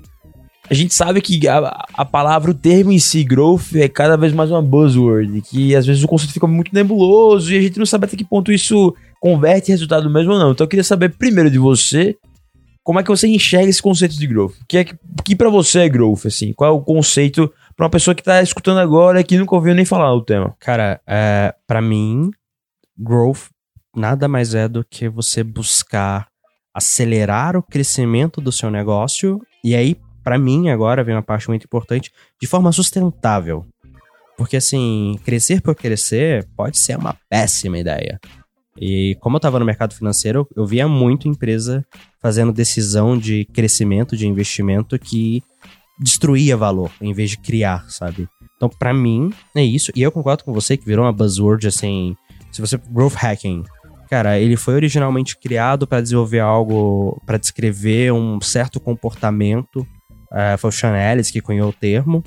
a gente sabe que a, a palavra, o termo em si, growth, é cada vez mais uma buzzword, que às vezes o conceito fica muito nebuloso e a gente não sabe até que ponto isso converte em resultado mesmo ou não. Então eu queria saber primeiro de você, como é que você enxerga esse conceito de growth? O que, é que, que para você é growth, assim? Qual é o conceito pra uma pessoa que tá escutando agora e que nunca ouviu nem falar do tema? Cara, é, para mim, growth nada mais é do que você buscar acelerar o crescimento do seu negócio. E aí, pra mim, agora vem uma parte muito importante, de forma sustentável. Porque, assim, crescer por crescer pode ser uma péssima ideia. E como eu tava no mercado financeiro, eu via muito empresa fazendo decisão de crescimento, de investimento que destruía valor em vez de criar, sabe? Então, pra mim, é isso. E eu concordo com você que virou uma buzzword, assim. Se você. Growth hacking. Cara, ele foi originalmente criado para desenvolver algo. para descrever um certo comportamento. É, foi o Sean Ellis que cunhou o termo.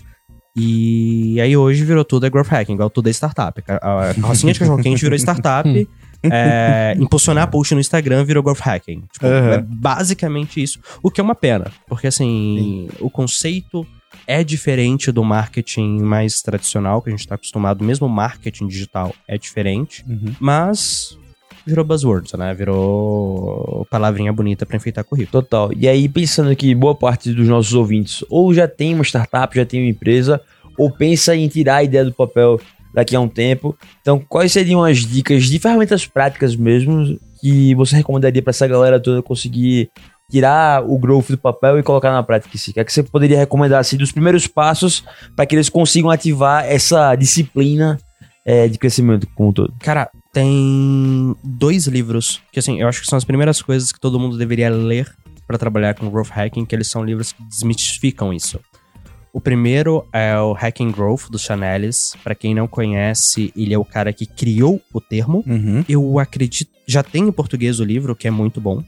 E aí hoje virou tudo é growth hacking, igual tudo é startup. A a carrocinha de cachorro-quente virou startup. é, impulsionar post no Instagram virou growth hacking. Tipo, Uhum. é basicamente isso. O que é uma pena. Porque assim, o conceito é diferente do marketing mais tradicional que a gente está acostumado. Mesmo o marketing digital é diferente. Uhum. Mas virou buzzwords, né? Virou palavrinha bonita para enfeitar currículo. Total. E aí, pensando que boa parte dos nossos ouvintes ou já tem uma startup, já tem uma empresa, ou pensa em tirar a ideia do papel daqui a um tempo. Então, quais seriam as dicas de ferramentas práticas mesmo que você recomendaria para essa galera toda conseguir tirar o growth do papel e colocar na prática? O que é que você poderia recomendar assim, dos primeiros passos para que eles consigam ativar essa disciplina eh, de crescimento como um todo? Cara, tem dois livros que, assim, eu acho que são as primeiras coisas que todo mundo deveria ler para trabalhar com growth hacking, que eles são livros que desmistificam isso. O primeiro é o Hacking Growth, do Chanelis. Para quem não conhece, ele é o cara que criou o termo. Uhum. Eu acredito. Já tem em português o livro, que é muito bom.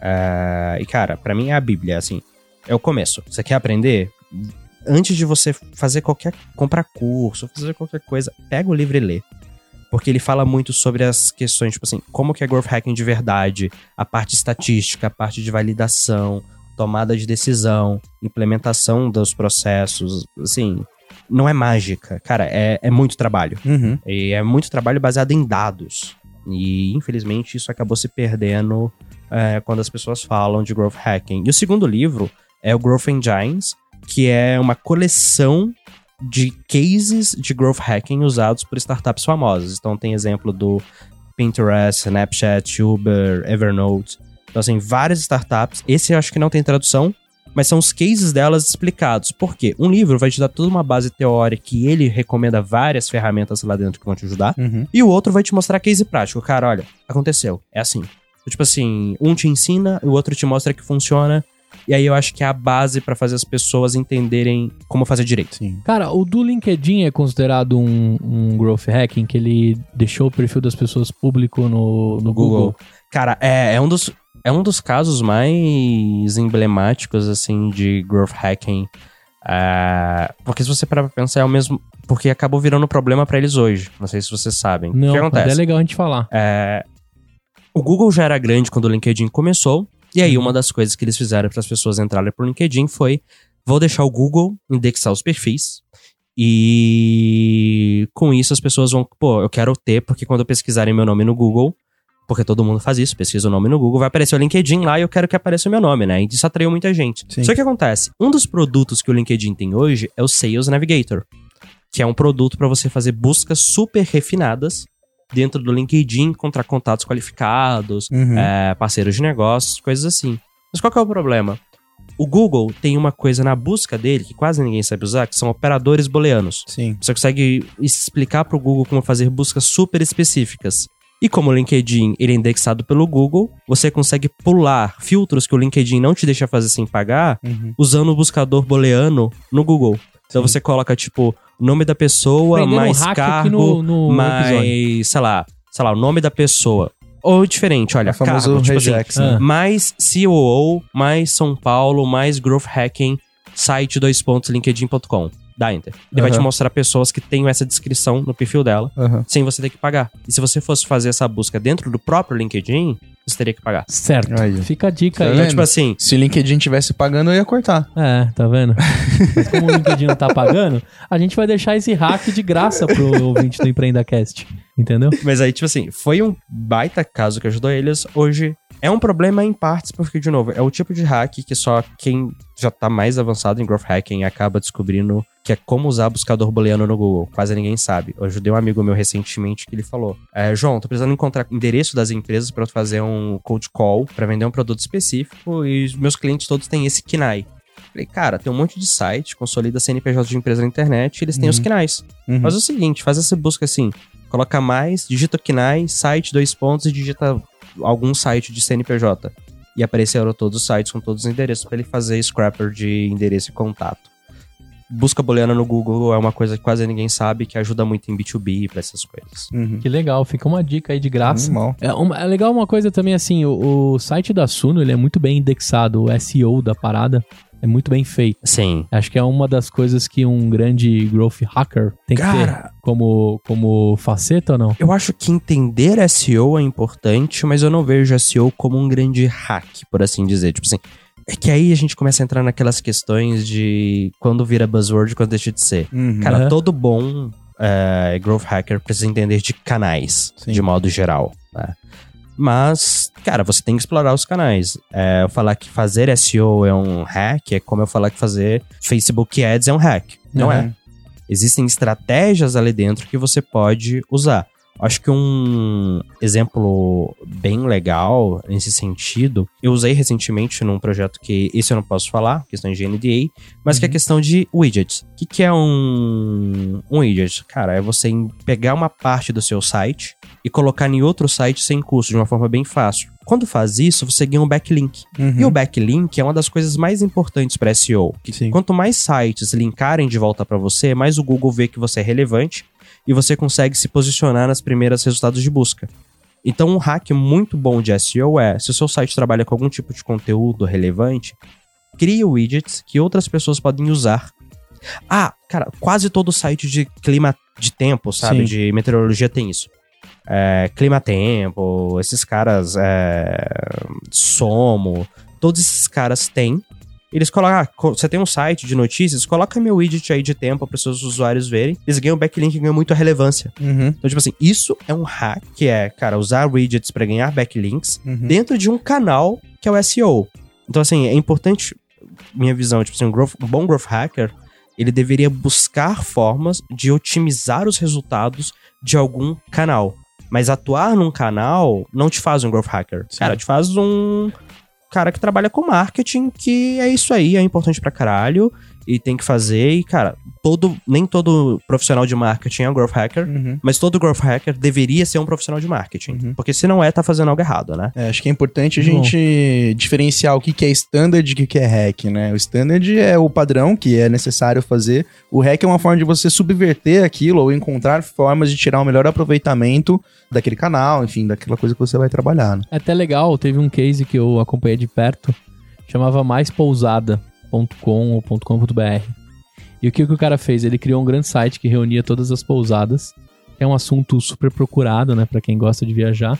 É, e, cara, pra mim é a Bíblia, assim. É o começo. Você quer aprender? Antes de você fazer qualquer. comprar curso, fazer qualquer coisa, pega o livro e lê. Porque ele fala muito sobre as questões, tipo assim, como que é growth hacking de verdade, a parte estatística, a parte de validação, tomada de decisão, implementação dos processos, assim, não é mágica. Cara, é, é muito trabalho. Uhum. E é muito trabalho baseado em dados. E, infelizmente, isso acabou se perdendo é, quando as pessoas falam de growth hacking. E o segundo livro é o Growth Engines, que é uma coleção de cases de growth hacking usados por startups famosas. Então, tem exemplo do Pinterest, Snapchat, Uber, Evernote. Então, assim, várias startups. Esse eu acho que não tem tradução, mas são os cases delas explicados. Por quê? Um livro vai te dar toda uma base teórica e ele recomenda várias ferramentas lá dentro que vão te ajudar. Uhum. E o outro vai te mostrar case prático. Cara, olha, aconteceu. É assim. Tipo assim, um te ensina, o outro te mostra que funciona. E aí eu acho que é a base pra fazer as pessoas entenderem como fazer direito. Sim. Cara, o do LinkedIn é considerado um, um growth hacking, que ele deixou o perfil das pessoas público no, no Google. Cara, é, é um dos. É um dos casos mais emblemáticos, assim, de growth hacking. É, porque se você parar pra pensar, é o mesmo. Porque acabou virando problema pra eles hoje. Não sei se vocês sabem. Não, o que acontece? é legal a gente falar. É, O Google já era grande quando o LinkedIn começou. E aí, uma das coisas que eles fizeram para as pessoas entrarem pro LinkedIn foi: vou deixar o Google indexar os perfis. E com isso as pessoas vão, pô, eu quero ter, porque quando pesquisarem meu nome no Google, porque todo mundo faz isso, pesquisa o nome no Google, vai aparecer o LinkedIn lá e eu quero que apareça o meu nome, né? E isso atraiu muita gente. Sim. Só que acontece, um dos produtos que o LinkedIn tem hoje é o Sales Navigator, que é um produto para você fazer buscas super refinadas dentro do LinkedIn, encontrar contatos qualificados, Uhum. é, parceiros de negócios, coisas assim. Mas qual que é o problema? O Google tem uma coisa na busca dele que quase ninguém sabe usar, que são operadores booleanos. Sim. Você consegue explicar para o Google como fazer buscas super específicas. E como o LinkedIn ele é indexado pelo Google, você consegue pular filtros que o LinkedIn não te deixa fazer sem pagar, Uhum. usando o buscador booleano no Google. Então Sim. você coloca, tipo, nome da pessoa, Aprendendo mais hack aqui cargo, no- no mais, episódio. sei lá, sei lá, o nome da pessoa. Ou diferente, olha, cargo, tipo assim, regex, ah. né? mais COO, mais São Paulo, mais Growth Hacking, site dois pontos linkedin.com. Dá enter. Ele vai Aham. te mostrar pessoas que têm essa descrição no perfil dela, Aham. sem você ter que pagar. E se você fosse fazer essa busca dentro do próprio LinkedIn, você teria que pagar. Certo. Aí. Fica a dica Tá aí. Então, tipo assim, Se o LinkedIn tivesse pagando, eu ia cortar. É, tá vendo? Mas como o LinkedIn não tá pagando, a gente vai deixar esse hack de graça pro ouvinte do EmpreendaCast. Entendeu? Mas aí, tipo assim, foi um baita caso que ajudou eles. Hoje é um problema em partes, porque, de novo, é o tipo de hack que só quem já tá mais avançado em growth hacking acaba descobrindo que é como usar buscador booleano no Google. Quase ninguém sabe. Eu ajudei um amigo meu recentemente que ele falou: é, João, tô precisando encontrar endereço das empresas pra eu fazer um cold call pra vender um produto específico e meus clientes todos têm esse KNAI. Falei, cara, tem um monte de site, consolida CNPJ de empresa na internet e eles têm Uhum. os KNAIs. Uhum. Faz o seguinte, faz essa busca assim, coloca mais, digita KNAI, site, dois pontos e digita algum site de CNPJ. E apareceram todos os sites com todos os endereços para ele fazer scrapper de endereço e contato. Busca booleana no Google é uma coisa que quase ninguém sabe, que ajuda muito em B2B para essas coisas. Uhum. Que legal, fica uma dica aí de graça. Animal. É, uma- é legal uma coisa também assim, o, o site da Suno ele é muito bem indexado, o SEO da parada é muito bem feito. Sim. Acho que é uma das coisas que um grande growth hacker tem que ter Cara, como, como faceta ou não? eu acho que entender SEO é importante, mas eu não vejo SEO como um grande hack, por assim dizer. Tipo assim, é que aí a gente começa a entrar naquelas questões de quando vira buzzword e quando deixa de ser. Uhum. Cara, todo bom é, growth hacker precisa entender de canais, Sim. de modo geral. né? Mas, cara, você tem que explorar os canais. É, eu falar que fazer SEO é um hack é como eu falar que fazer Facebook Ads é um hack. Não Uhum. é. Existem estratégias ali dentro que você pode usar. Acho que um exemplo bem legal nesse sentido, eu usei recentemente num projeto que esse eu não posso falar, questão de NDA, mas que é a questão de widgets. O que, que é um, um widget? Cara, é você pegar uma parte do seu site e colocar em outro site sem custo, de uma forma bem fácil. Quando faz isso, você ganha um backlink. Uhum. E o backlink é uma das coisas mais importantes para SEO. Quanto mais sites linkarem de volta para você, mais o Google vê que você é relevante e você consegue se posicionar nas primeiras resultados de busca. Então, um hack muito bom de SEO é, se o seu site trabalha com algum tipo de conteúdo relevante, crie widgets que outras pessoas podem usar. Ah, cara, quase todo site de clima de tempo, sabe, Sim. de meteorologia tem isso. É, clima tempo, esses caras, é, Somo, todos esses caras têm. Eles colocam, ah, você tem um site de notícias, coloca meu widget aí de tempo para seus usuários verem. Eles ganham backlink e ganham muita relevância. Uhum. Então, tipo assim, isso é um hack, que é, cara, usar widgets para ganhar backlinks Uhum. dentro de um canal que é o SEO. Então, assim, é importante, minha visão, tipo assim, um, growth- um bom growth hacker, ele deveria buscar formas de otimizar os resultados de algum canal. Mas atuar num canal não te faz um growth hacker. Sim. Cara, te faz um cara que trabalha com marketing, que é isso aí, é importante pra caralho, e tem que fazer, e, cara, todo, nem todo profissional de marketing é um growth hacker, Uhum. mas todo growth hacker deveria ser um profissional de marketing. Uhum. Porque se não é, tá fazendo algo errado, né? É, acho que é importante a gente diferenciar o que que é standard e o que que é hack, né? O standard é o padrão que é necessário fazer. O hack é uma forma de você subverter aquilo ou encontrar formas de tirar o melhor aproveitamento daquele canal, enfim, daquela coisa que você vai trabalhar. Né? É até legal, teve um case que eu acompanhei de perto, chamava maispousada.com ou .com.br. E o que, que o cara fez? Ele criou um grande site que reunia todas as pousadas, é um assunto super procurado, né, para quem gosta de viajar.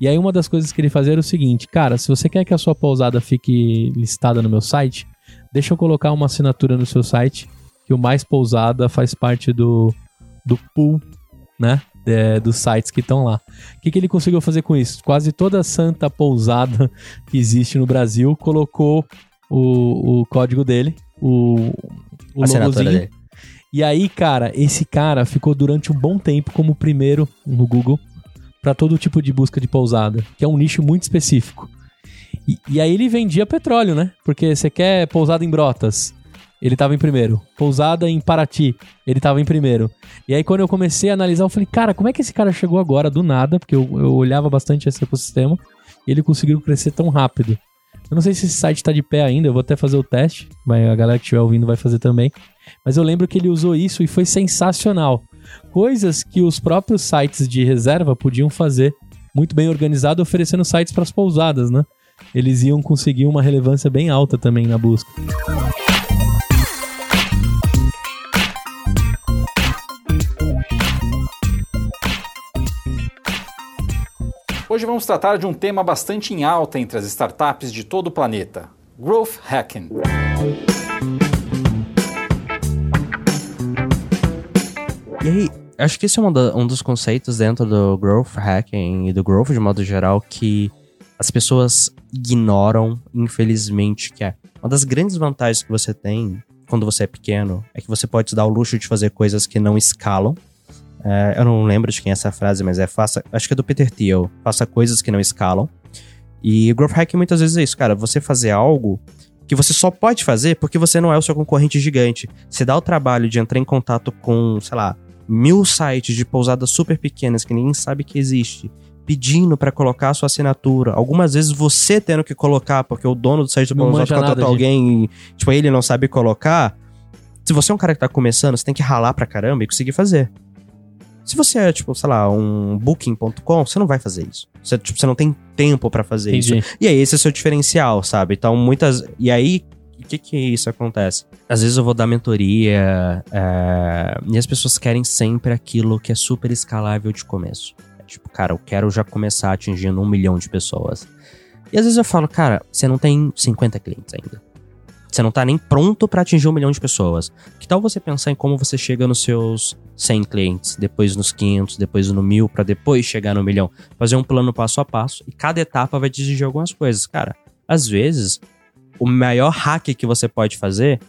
E aí uma das coisas que ele fazia era o seguinte, cara, se você quer que a sua pousada fique listada no meu site, deixa eu colocar uma assinatura no seu site, que o Mais Pousada faz parte do, do pool, né? dos sites que estão lá. O que, que ele conseguiu fazer com isso? Quase toda santa pousada que existe no Brasil colocou o, o código dele, o, o logozinho. dele. E aí, cara, esse cara ficou durante um bom tempo como primeiro no Google para todo tipo de busca de pousada, que é um nicho muito específico. E, e aí ele vendia petróleo, né? Porque você quer pousada em Brotas, ele tava em primeiro. Pousada em Paraty, ele tava em primeiro. E aí quando eu comecei a analisar, eu falei, cara, como é que esse cara chegou agora do nada? Porque eu, eu olhava bastante esse ecossistema e ele conseguiu crescer tão rápido. Eu não sei se esse site tá de pé ainda, eu vou até fazer o teste, mas a galera que estiver ouvindo vai fazer também. Mas eu lembro que ele usou isso e foi sensacional. Coisas que os próprios sites de reserva podiam fazer muito bem organizado, oferecendo sites para as pousadas, né? Eles iam conseguir uma relevância bem alta também na busca. Hoje vamos tratar de um tema bastante em alta entre as startups de todo o planeta: Growth Hacking. E aí, acho que esse é um, um dos conceitos dentro do growth hacking e do growth de modo geral que as pessoas ignoram, infelizmente, que é uma das grandes vantagens que você tem quando você é pequeno é que você pode dar o luxo de fazer coisas que não escalam. É, eu não lembro de quem é essa frase, mas é faça, acho que é do Peter Thiel, faça coisas que não escalam. E growth hacking muitas vezes é isso, cara, você fazer algo que você só pode fazer porque você não é o seu concorrente gigante. Você dá o trabalho de entrar em contato com, sei lá, mil sites de pousadas super pequenas que ninguém sabe que existe, pedindo pra colocar a sua assinatura. Algumas vezes você tendo que colocar, porque o dono do site de Não pousada contratou alguém e, tipo, ele não sabe colocar. Se você é um cara que tá começando, você tem que ralar pra caramba e conseguir fazer. Se você é, tipo, sei lá, um booking.com, você não vai fazer isso. Você, tipo, você não tem tempo pra fazer isso. Entendi. E aí, esse é o seu diferencial, sabe? Então, muitas. E aí, o que que isso acontece? Às vezes eu vou dar mentoria é, e as pessoas querem sempre aquilo que é super escalável de começo. É tipo, cara, eu quero já começar atingindo um milhão de pessoas. E às vezes eu falo, cara, você não tem 50 clientes ainda. Você não tá nem pronto pra atingir um milhão de pessoas. Que tal você pensar em como você chega nos seus 100 clientes, depois nos 500, depois no 1000, pra depois chegar no milhão? Fazer um plano passo a passo e cada etapa vai te exigir algumas coisas. Cara, às vezes, o maior hack que você pode fazer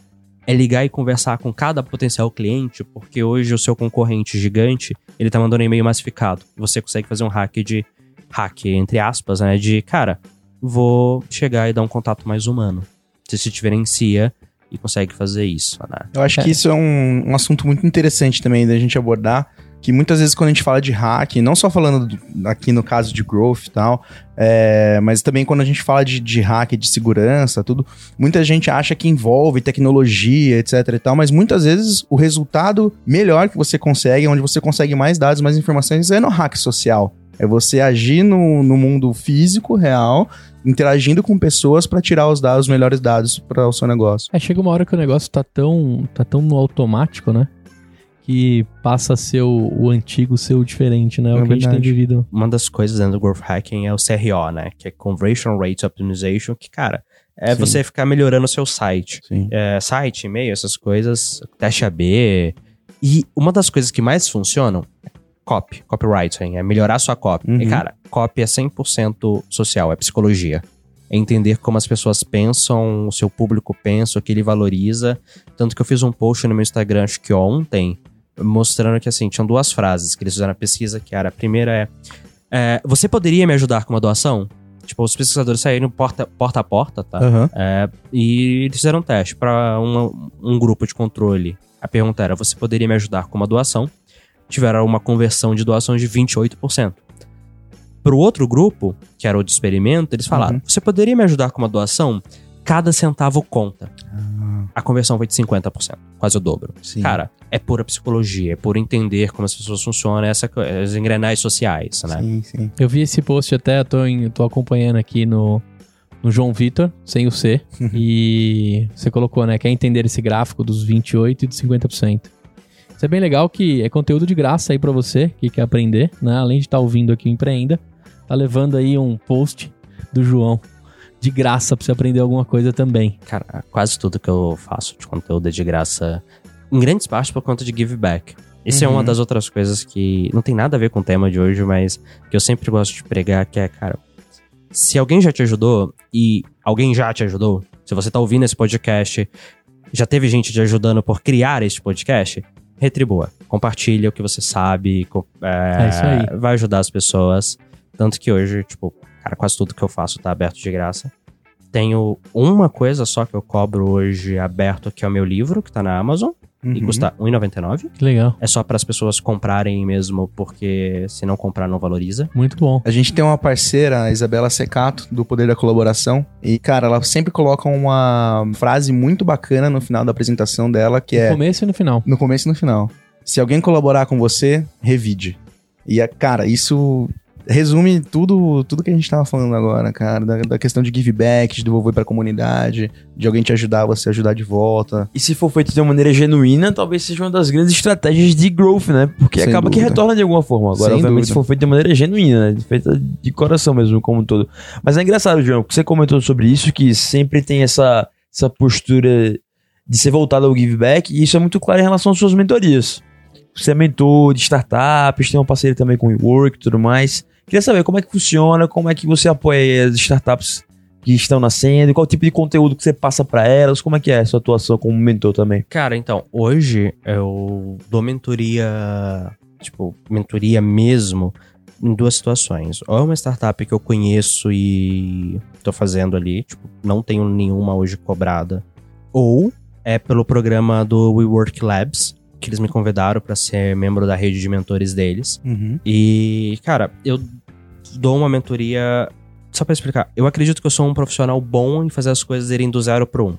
é ligar e conversar com cada potencial cliente, porque hoje o seu concorrente gigante, ele tá mandando e-mail massificado. Você consegue fazer um hack de hack entre aspas, né, de, cara, vou chegar e dar um contato mais humano. Você se diferencia e consegue fazer isso, né? Eu acho que isso é um, um assunto muito interessante também da gente abordar. Que muitas vezes quando a gente fala de hack, não só falando do- aqui no caso de growth e tal, é, mas também quando a gente fala de, de hack, de segurança, tudo, muita gente acha que envolve tecnologia, etc e tal, mas muitas vezes o resultado melhor que você consegue, onde você consegue mais dados, mais informações, é no hack social. É você agir no, no mundo físico, real, interagindo com pessoas para tirar os dados, os melhores dados para o seu negócio. É, chega uma hora que o negócio tá tão, tá tão no automático, né? Que passa a ser o, o antigo ser o diferente, né? É o que a gente tem verdade. vivido. Uma das coisas dentro do Growth Hacking é o CRO, né? Que é Conversion Rate Optimization, que, cara, é Sim. você ficar melhorando o seu site. É, site, e-mail, essas coisas, teste AB. E uma das coisas que mais funcionam é copy, copywriting, é melhorar sua copy. Uhum. E, cara, copy é 100% social, é psicologia. É entender como as pessoas pensam, o seu público pensa, o que ele valoriza. Tanto que eu fiz um post no meu Instagram, acho que ontem, mostrando que, assim, tinham duas frases que eles fizeram na pesquisa, que era, a primeira é, é, você poderia me ajudar com uma doação? Tipo, os pesquisadores saíram porta, porta a porta, tá? Aham. É, e eles fizeram um teste para um grupo de controle. A pergunta era: você poderia me ajudar com uma doação? Tiveram uma conversão de doação de 28%. Para o outro grupo, que era o de experimento, eles falaram: Uhum. você poderia me ajudar com uma doação? Cada centavo conta. A conversão foi de 50%, quase o dobro. Sim. Cara, é pura psicologia, é por entender como as pessoas funcionam, essa, co- as engrenagens sociais, né? Sim, sim. Eu vi esse post até, eu tô, em- eu tô acompanhando aqui no, no João Vitor, sem o C. e você colocou, né? Quer entender esse gráfico dos 28% e dos 50%. Isso é bem legal que é conteúdo de graça aí pra você que quer aprender, né? Além de estar ouvindo aqui o Empreenda, tá levando aí um post do João de graça pra você aprender alguma coisa também. Cara, quase tudo que eu faço de conteúdo é de graça, em grandes partes por conta de give back. Isso é Uhum. uma das outras coisas que não tem nada a ver com o tema de hoje, mas que eu sempre gosto de pregar, que é, cara, se alguém já te ajudou e alguém já te ajudou, se você tá ouvindo esse podcast, já teve gente te ajudando por criar este podcast, retribua. Compartilha o que você sabe, é, É isso aí. vai ajudar as pessoas. Tanto que hoje, tipo, cara, quase tudo que eu faço tá aberto de graça. Tenho uma coisa só que eu cobro hoje aberto, que é o meu livro, que tá na Amazon, e Uhum. custa R$ 1,99. Que legal. É só para as pessoas comprarem mesmo, porque se não comprar não valoriza. Muito bom. A gente tem uma parceira, a Isabela Secato, do Poder da Colaboração. E, cara, ela sempre coloca uma frase muito bacana no final da apresentação dela, que No é começo e no final. no começo e no final. Se alguém colaborar com você, revide. E, é, cara, isso resume tudo tudo que a gente tava falando agora, cara. Da, da questão de give back, de devolver pra comunidade, de alguém te ajudar, você ajudar de volta. E se for feito de uma maneira genuína, talvez seja uma das grandes estratégias de growth, né? Porque Sem acaba que dúvida. retorna de alguma forma. Agora, Sem obviamente, dúvida. se for feito de maneira genuína, né? Feita de coração mesmo, como um todo. Mas é engraçado, João, porque você comentou sobre isso, que sempre tem essa, essa postura de ser voltado ao give back, e isso é muito claro em relação às suas mentorias. Você é mentor de startups, tem uma parceria também com o WeWork e tudo mais. Queria saber como é que funciona, como é que você apoia as startups que estão nascendo, qual tipo de conteúdo que você passa pra elas, como é que é sua atuação como mentor também? Cara, então, hoje eu dou mentoria, tipo, mentoria mesmo, em duas situações. Ou é uma startup que eu conheço e tô fazendo ali, tipo, não tenho nenhuma hoje cobrada. Ou é pelo programa do WeWork Labs, que eles me convidaram para ser membro da rede de mentores deles. E, cara, eu dou uma mentoria. Só pra explicar, eu acredito que eu sou um profissional bom em fazer as coisas irem do zero pro um.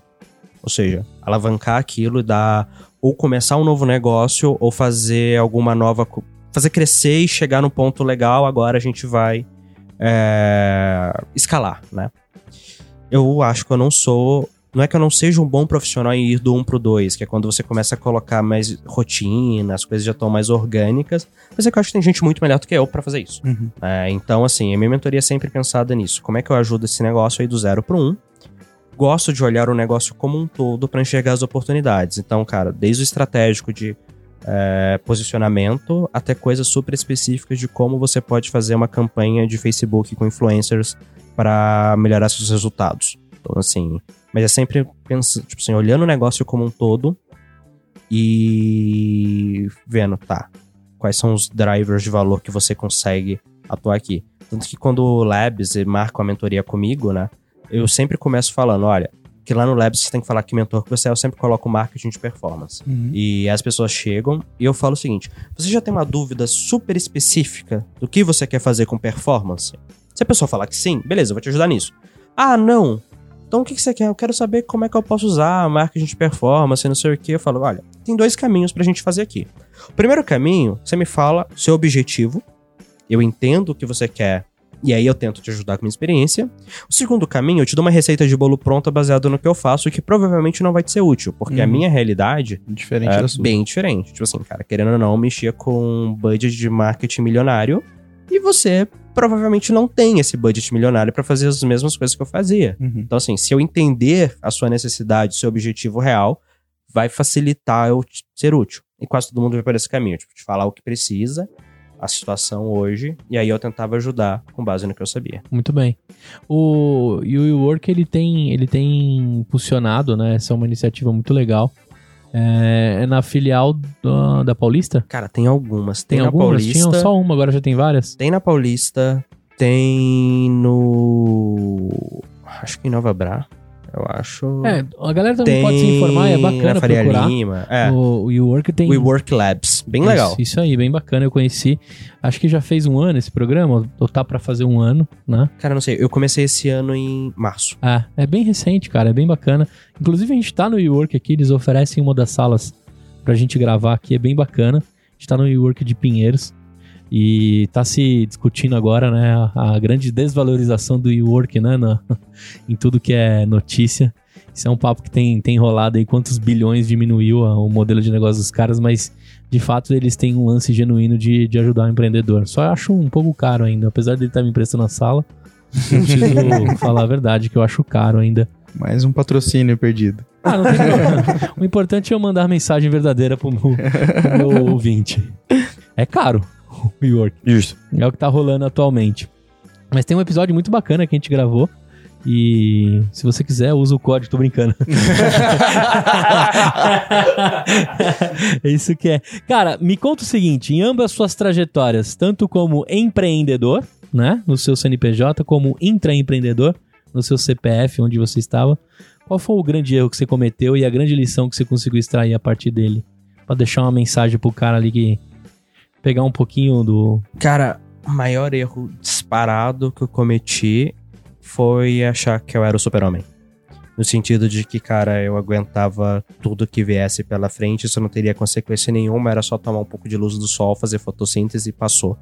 Ou seja, alavancar aquilo e dar. Ou começar um novo negócio, ou fazer alguma nova. Fazer crescer e chegar no ponto legal, agora a gente vai é, escalar, né? Eu acho que eu não sou. Não é que eu não seja um bom profissional em ir do 1 pro 2, que é quando você começa a colocar mais rotina, as coisas já estão mais orgânicas. Mas é que eu acho que tem gente muito melhor do que eu pra fazer isso. Uhum. É, então, assim, a minha mentoria é sempre pensada nisso. Como é que eu ajudo esse negócio aí do zero pro um? Gosto de olhar o negócio como um todo pra enxergar as oportunidades. Então, cara, desde o estratégico de é, posicionamento até coisas super específicas de como você pode fazer uma campanha de Facebook com influencers para melhorar seus resultados. Então, assim, mas é sempre pensando, tipo assim, olhando o negócio como um todo e vendo, tá, quais são os drivers de valor que você consegue atuar aqui. Tanto que quando o Labs marca a mentoria comigo, né, eu sempre começo falando, olha, que lá no Labs você tem que falar que mentor que você é, eu sempre coloco marketing de performance. E as pessoas chegam e eu falo o seguinte: você já tem uma dúvida super específica do que você quer fazer com performance? Se a pessoa falar que sim, beleza, eu vou te ajudar nisso. Ah, não. Então o que, que você quer? Eu quero saber como é que eu posso usar a marketing de performance, não sei o que. Eu falo, olha, tem dois caminhos pra gente fazer aqui. O primeiro caminho, você me fala seu objetivo, eu entendo o que você quer, e aí eu tento te ajudar com minha experiência. O segundo caminho, eu te dou uma receita de bolo pronta baseada no que eu faço, que provavelmente não vai te ser útil, porque a Uhum. minha realidade Diferente é bem diferente. Tipo assim, cara, querendo ou não, mexia com um budget de marketing milionário e você provavelmente não tem esse budget milionário pra fazer as mesmas coisas que eu fazia. Uhum. Então, assim, se eu entender a sua necessidade, seu objetivo real, vai facilitar eu ser útil. E quase todo mundo vai por esse caminho, tipo, te falar o que precisa, a situação hoje, e aí eu tentava ajudar com base no que eu sabia. Muito bem. O e o WeWork, ele tem, ele tem impulsionado, né? Essa é uma iniciativa muito legal. É, é na filial da, da Paulista? Cara, tem algumas. Tem, Tem, algumas? Tinham Paulista. só uma, agora já tem várias? Tem na Paulista, tem no. Acho que em Nova Bra. Eu acho. É, a galera também tem pode se informar, é na bacana Faria procurar. Lima. É. O, o WeWork tem... We Work Labs. Bem legal. Isso, isso aí, bem bacana, eu conheci. Acho que já fez um ano esse programa, ou tá pra fazer um ano, né? Cara, não sei. Eu comecei esse ano em março. Ah, é bem recente, cara, é bem bacana. Inclusive, a gente tá no WeWork aqui, eles oferecem uma das salas pra gente gravar aqui, é bem bacana. A gente tá no WeWork de Pinheiros e tá se discutindo agora, né, a, grande desvalorização do WeWork, né, na- em tudo que é notícia. Isso é um papo que tem, tem rolado aí, quantos bilhões diminuiu a- o modelo de negócio dos caras, mas de fato eles têm um lance genuíno de, de ajudar o empreendedor. Só acho um pouco caro ainda, apesar dele estar me emprestando a sala. Eu preciso falar a verdade, que eu acho caro ainda. Mais um patrocínio perdido. Ah, não tem problema. O importante é eu mandar mensagem verdadeira pro meu, pro meu ouvinte. É caro, York. Justo. É o que tá rolando atualmente. Mas tem um episódio muito bacana que a gente gravou. E se você quiser, usa o código, tô brincando. é isso que é. Cara, me conta o seguinte: em ambas suas trajetórias, tanto como empreendedor, né, no seu CNPJ, como intraempreendedor, no seu CPF, onde você estava, qual foi o grande erro que você cometeu e a grande lição que você conseguiu extrair a partir dele? Pra deixar uma mensagem pro cara ali que pegar um pouquinho do. Cara, o maior erro disparado que eu cometi foi achar que eu era o super-homem. No sentido de que, cara, eu aguentava tudo que viesse pela frente, isso não teria consequência nenhuma, era só tomar um pouco de luz do sol, fazer fotossíntese e passou.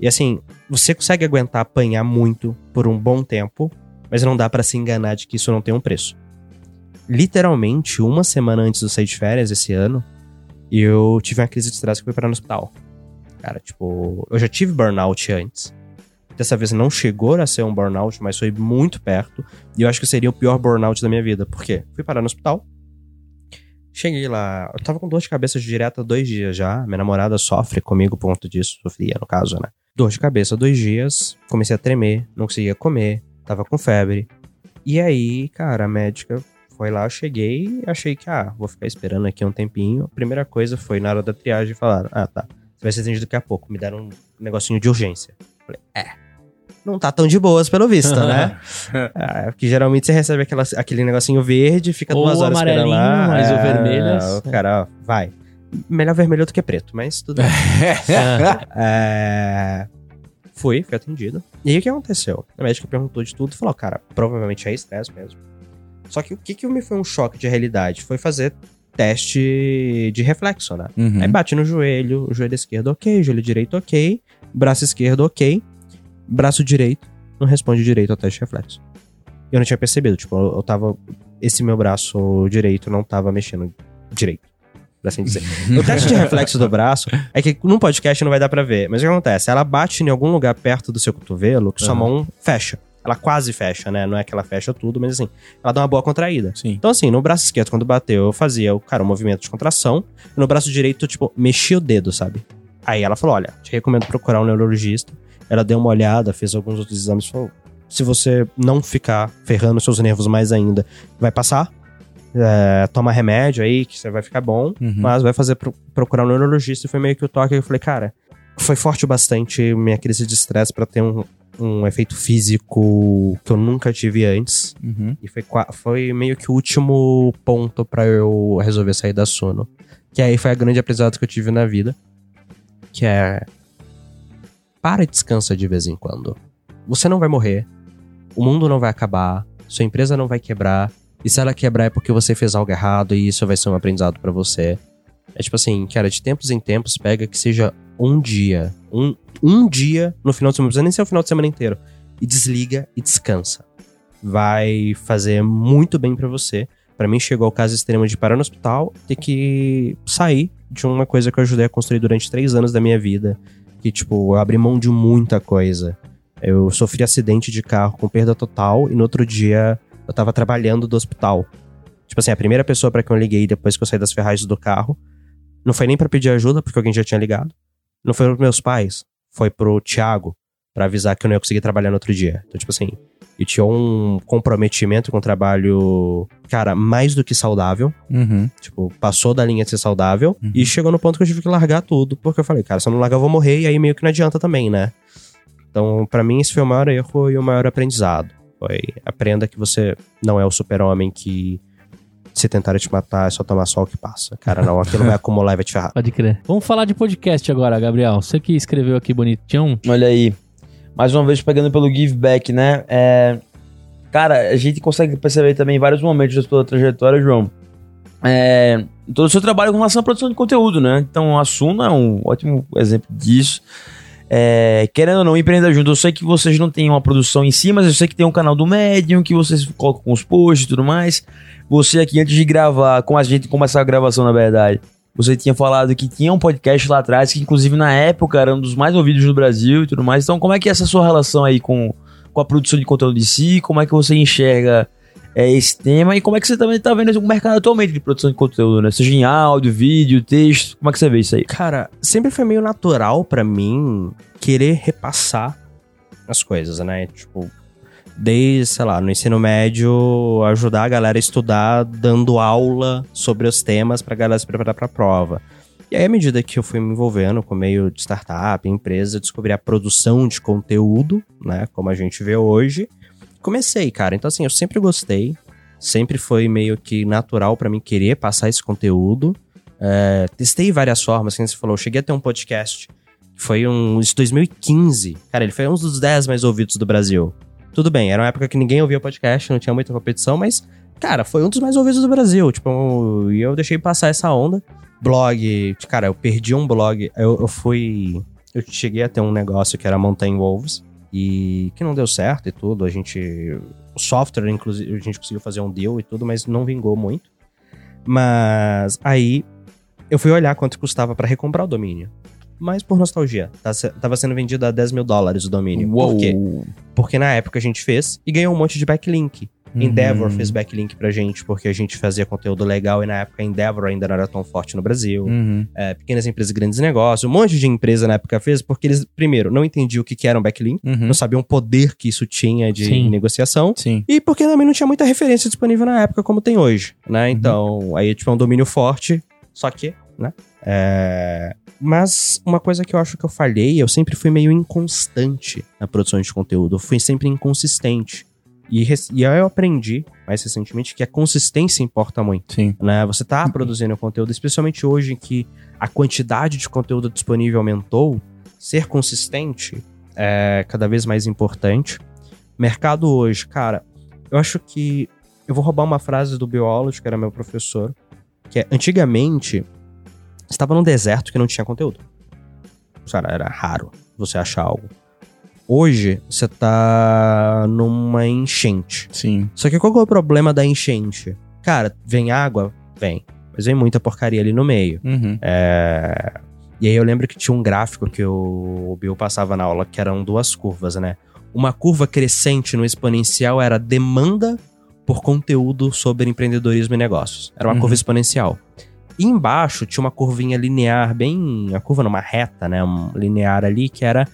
E assim, você consegue aguentar apanhar muito por um bom tempo, mas não dá pra se enganar de que isso não tem um preço. Literalmente, uma semana antes eu sair de férias esse ano, eu tive uma crise de estresse que fui parar no hospital. Cara, tipo, eu já tive burnout antes. Dessa vez não chegou a ser um burnout, mas foi muito perto. E eu acho que seria o pior burnout da minha vida. Por quê? Fui parar no hospital. Cheguei lá, eu tava com dor de cabeça direto há dois dias já. Minha namorada sofre comigo por conta disso, sofria no caso, né? Dor de cabeça dois dias, comecei a tremer, não conseguia comer, tava com febre. E aí, cara, a médica foi lá, eu cheguei achei que, ah, vou ficar esperando aqui um tempinho. A primeira coisa foi na hora da triagem falar, ah, tá, você vai ser atendido daqui a pouco. Me deram um negocinho de urgência. Falei, é. Não tá tão de boas, pelo visto, né? Ah, porque geralmente você recebe aquela, aquele negocinho verde, fica Ou duas horas esperando amarelinho, lá. mas o é, vermelho é- O cara, ó, vai. Melhor vermelho do que preto, mas tudo bem. É, Fui, fui atendido. E aí o que aconteceu? A médica perguntou de tudo e falou, cara, provavelmente é estresse mesmo. Só que o que, que me foi um choque de realidade? Foi fazer teste de reflexo, né? Uhum. Aí bate no joelho, o joelho esquerdo ok, joelho direito ok, braço esquerdo ok, braço direito não responde direito ao teste de reflexo. Eu não tinha percebido, tipo, eu, eu tava. Esse meu braço direito não tava mexendo direito. Por assim dizer. o teste de reflexo do braço é que num podcast não vai dar pra ver. Mas o que acontece? Ela bate em algum lugar perto do seu cotovelo que sua Aham. mão fecha. Ela quase fecha, né? Não é que ela fecha tudo, mas assim, ela dá uma boa contraída. Sim. Então, assim, no braço esquerdo, quando bateu, eu fazia, o cara, um movimento de contração. No braço direito, tipo, mexia o dedo, sabe? Aí ela falou: olha, te recomendo procurar um neurologista. Ela deu uma olhada, fez alguns outros exames e falou: se você não ficar ferrando seus nervos mais ainda, vai passar. É, toma remédio aí, que você vai ficar bom. Uhum. Mas vai fazer pro- procurar um neurologista. E foi meio que o toque. Eu falei, cara, foi forte bastante minha crise de estresse pra ter um, um efeito físico que eu nunca tive antes. Uhum. E foi, foi meio que o último ponto pra eu resolver sair da sono. Que aí foi a grande aprendizado que eu tive na vida. Que é. Para e descansa de vez em quando. Você não vai morrer. O mundo não vai acabar. Sua empresa não vai quebrar. E se ela quebrar é porque você fez algo errado e isso vai ser um aprendizado pra você. É tipo assim, cara, de tempos em tempos, pega que seja um dia. Um, um dia no final de semana. Não precisa nem ser o final de semana inteiro. E desliga e descansa vai fazer muito bem pra você. Pra mim chegou ao caso extremo de parar no hospital, ter que sair de uma coisa que eu ajudei a construir durante três anos da minha vida, que tipo eu abri mão de muita coisa. Eu sofri acidente de carro com perda total e no outro dia eu tava trabalhando do hospital. Tipo assim, a primeira pessoa pra quem eu liguei depois que eu saí das ferragens do carro, não foi nem pra pedir ajuda, porque alguém já tinha ligado. Não foi pros meus pais, foi pro Thiago, pra avisar que eu não ia conseguir trabalhar no outro dia. Então, tipo assim, eu tinha um comprometimento com o trabalho, cara, mais do que saudável. Uhum. Tipo, passou da linha de ser saudável. Uhum. E chegou no ponto que eu tive que largar tudo. Porque eu falei, cara, se eu não largar, eu vou morrer. E aí meio que não adianta também, né? Então, pra mim, esse foi o maior erro e o maior aprendizado. Foi, aprenda que você não é o super-homem que se tentarem te matar é só tomar sol que passa. Cara, não, aquilo vai acumular e vai te ferrar. Pode crer. Vamos falar de podcast agora, Gabriel. Você que escreveu aqui bonitinho. Olha aí. Mais uma vez pegando pelo give back, né? É, cara, a gente consegue perceber também em vários momentos da sua trajetória, João. É, todo o seu trabalho com relação à produção de conteúdo, né? Então a Suno é um ótimo exemplo disso. É, querendo ou não, empreenda junto. Eu sei que vocês não têm uma produção em si, mas eu sei que tem um canal do Medium, que vocês colocam com os posts e tudo mais. Você aqui, antes de gravar, com a gente começar a gravação, na verdade, Você tinha falado que tinha um podcast lá atrás, que inclusive na época era um dos mais ouvidos no Brasil e tudo mais. Então, como é que é essa sua relação aí com, com a produção de conteúdo de si? Como é que você enxerga é, esse tema? E como é que você também tá vendo o mercado atualmente de produção de conteúdo, né? Seja em áudio, vídeo, texto. Como é que você vê isso aí? Cara, sempre foi meio natural pra mim querer repassar as coisas, né? Tipo, desde, sei lá, no ensino médio, ajudar a galera a estudar, dando aula sobre os temas pra galera se preparar pra prova. E aí, à medida que eu fui me envolvendo com o meio de startup, empresa, eu descobri a produção de conteúdo, né? Como a gente vê hoje. Comecei, cara. Então, assim, eu sempre gostei. Sempre foi meio que natural pra mim querer passar esse conteúdo. É, testei várias formas, como você falou. Cheguei a ter um podcast. Foi um de 2015. Cara, ele foi um dos 10 mais ouvidos do Brasil. Tudo bem, era uma época que ninguém ouvia podcast, não tinha muita competição, mas, cara, foi um dos mais ouvidos do Brasil. Tipo, e eu deixei passar essa onda. Blog, cara, eu perdi um blog. Eu, eu fui. Eu cheguei a ter um negócio que era Mountain Wolves. E que não deu certo e tudo. A gente. O software, inclusive, a gente conseguiu fazer um deal e tudo, mas não vingou muito. Mas aí eu fui olhar quanto custava pra recomprar o domínio. Mas por nostalgia. Tá Tava sendo vendido a 10 mil dólares o domínio. Por quê? Porque na época a gente fez e ganhou um monte de backlink. Endeavor fez backlink pra gente porque a gente fazia conteúdo legal e na época a Endeavor ainda não era tão forte no Brasil. Uhum. É, pequenas empresas, grandes negócios. Um monte de empresa na época fez porque eles, primeiro, não entendiam o que, que era um backlink, Uhum. não sabiam o poder que isso tinha de Sim. negociação. Sim. E porque também não tinha muita referência disponível na época como tem hoje, né? Então, aí tipo, é um domínio forte, só que, né? É... Mas uma coisa que eu acho que eu falhei, eu sempre fui meio inconstante na produção de conteúdo. Eu fui sempre inconsistente. E, e aí eu aprendi, mais recentemente, que a consistência importa muito Sim. né? Você tá produzindo conteúdo, especialmente hoje em que a quantidade de conteúdo disponível aumentou, ser consistente é cada vez mais importante. Mercado hoje, cara, eu acho que eu vou roubar uma frase do Biology, que era meu professor, que é antigamente estava num deserto que não tinha conteúdo. Cara, era raro você achar algo. Hoje você tá numa enchente. Sim. Só que qual que é o problema da enchente? Cara, vem água? Vem. Mas vem muita porcaria ali no meio. Uhum. É... E aí eu lembro que tinha um gráfico que o Bill passava na aula, que eram duas curvas, né? Uma curva crescente no exponencial era demanda por conteúdo sobre empreendedorismo e negócios. Era uma Uhum. curva exponencial. E embaixo tinha uma curvinha linear, bem. A curva numa reta, né? Um linear ali, que era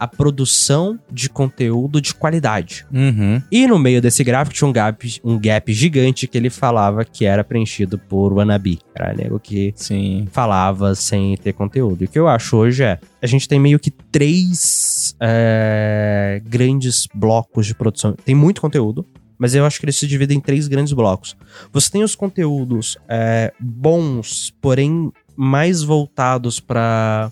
a produção de conteúdo de qualidade. Uhum. E no meio desse gráfico tinha um gap, um gap gigante que ele falava que era preenchido por wannabe. Era nego que Sim. falava sem ter conteúdo. E o que eu acho hoje é, a gente tem meio que três é, grandes blocos de produção. Tem muito conteúdo, mas eu acho que eles se dividem em três grandes blocos. Você tem os conteúdos é, bons, porém mais voltados para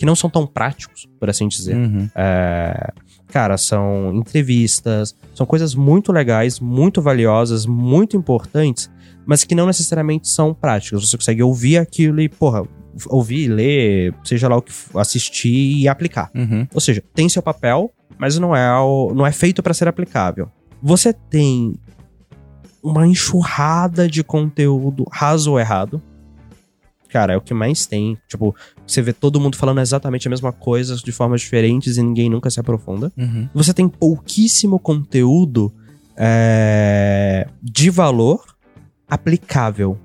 que não são tão práticos, por assim dizer. Uhum. É, cara, são entrevistas, são coisas muito legais, muito valiosas, muito importantes, mas que não necessariamente são práticas. Você consegue ouvir aquilo e, porra, ouvir, ler, seja lá o que assistir e aplicar. Uhum. Ou seja, tem seu papel, mas não é, não é feito para ser aplicável. Você tem uma enxurrada de conteúdo raso ou errado. Cara, é o que mais tem. Tipo, você vê todo mundo falando exatamente a mesma coisa de formas diferentes e ninguém nunca se aprofunda. Uhum. Você tem pouquíssimo conteúdo é, de valor aplicável.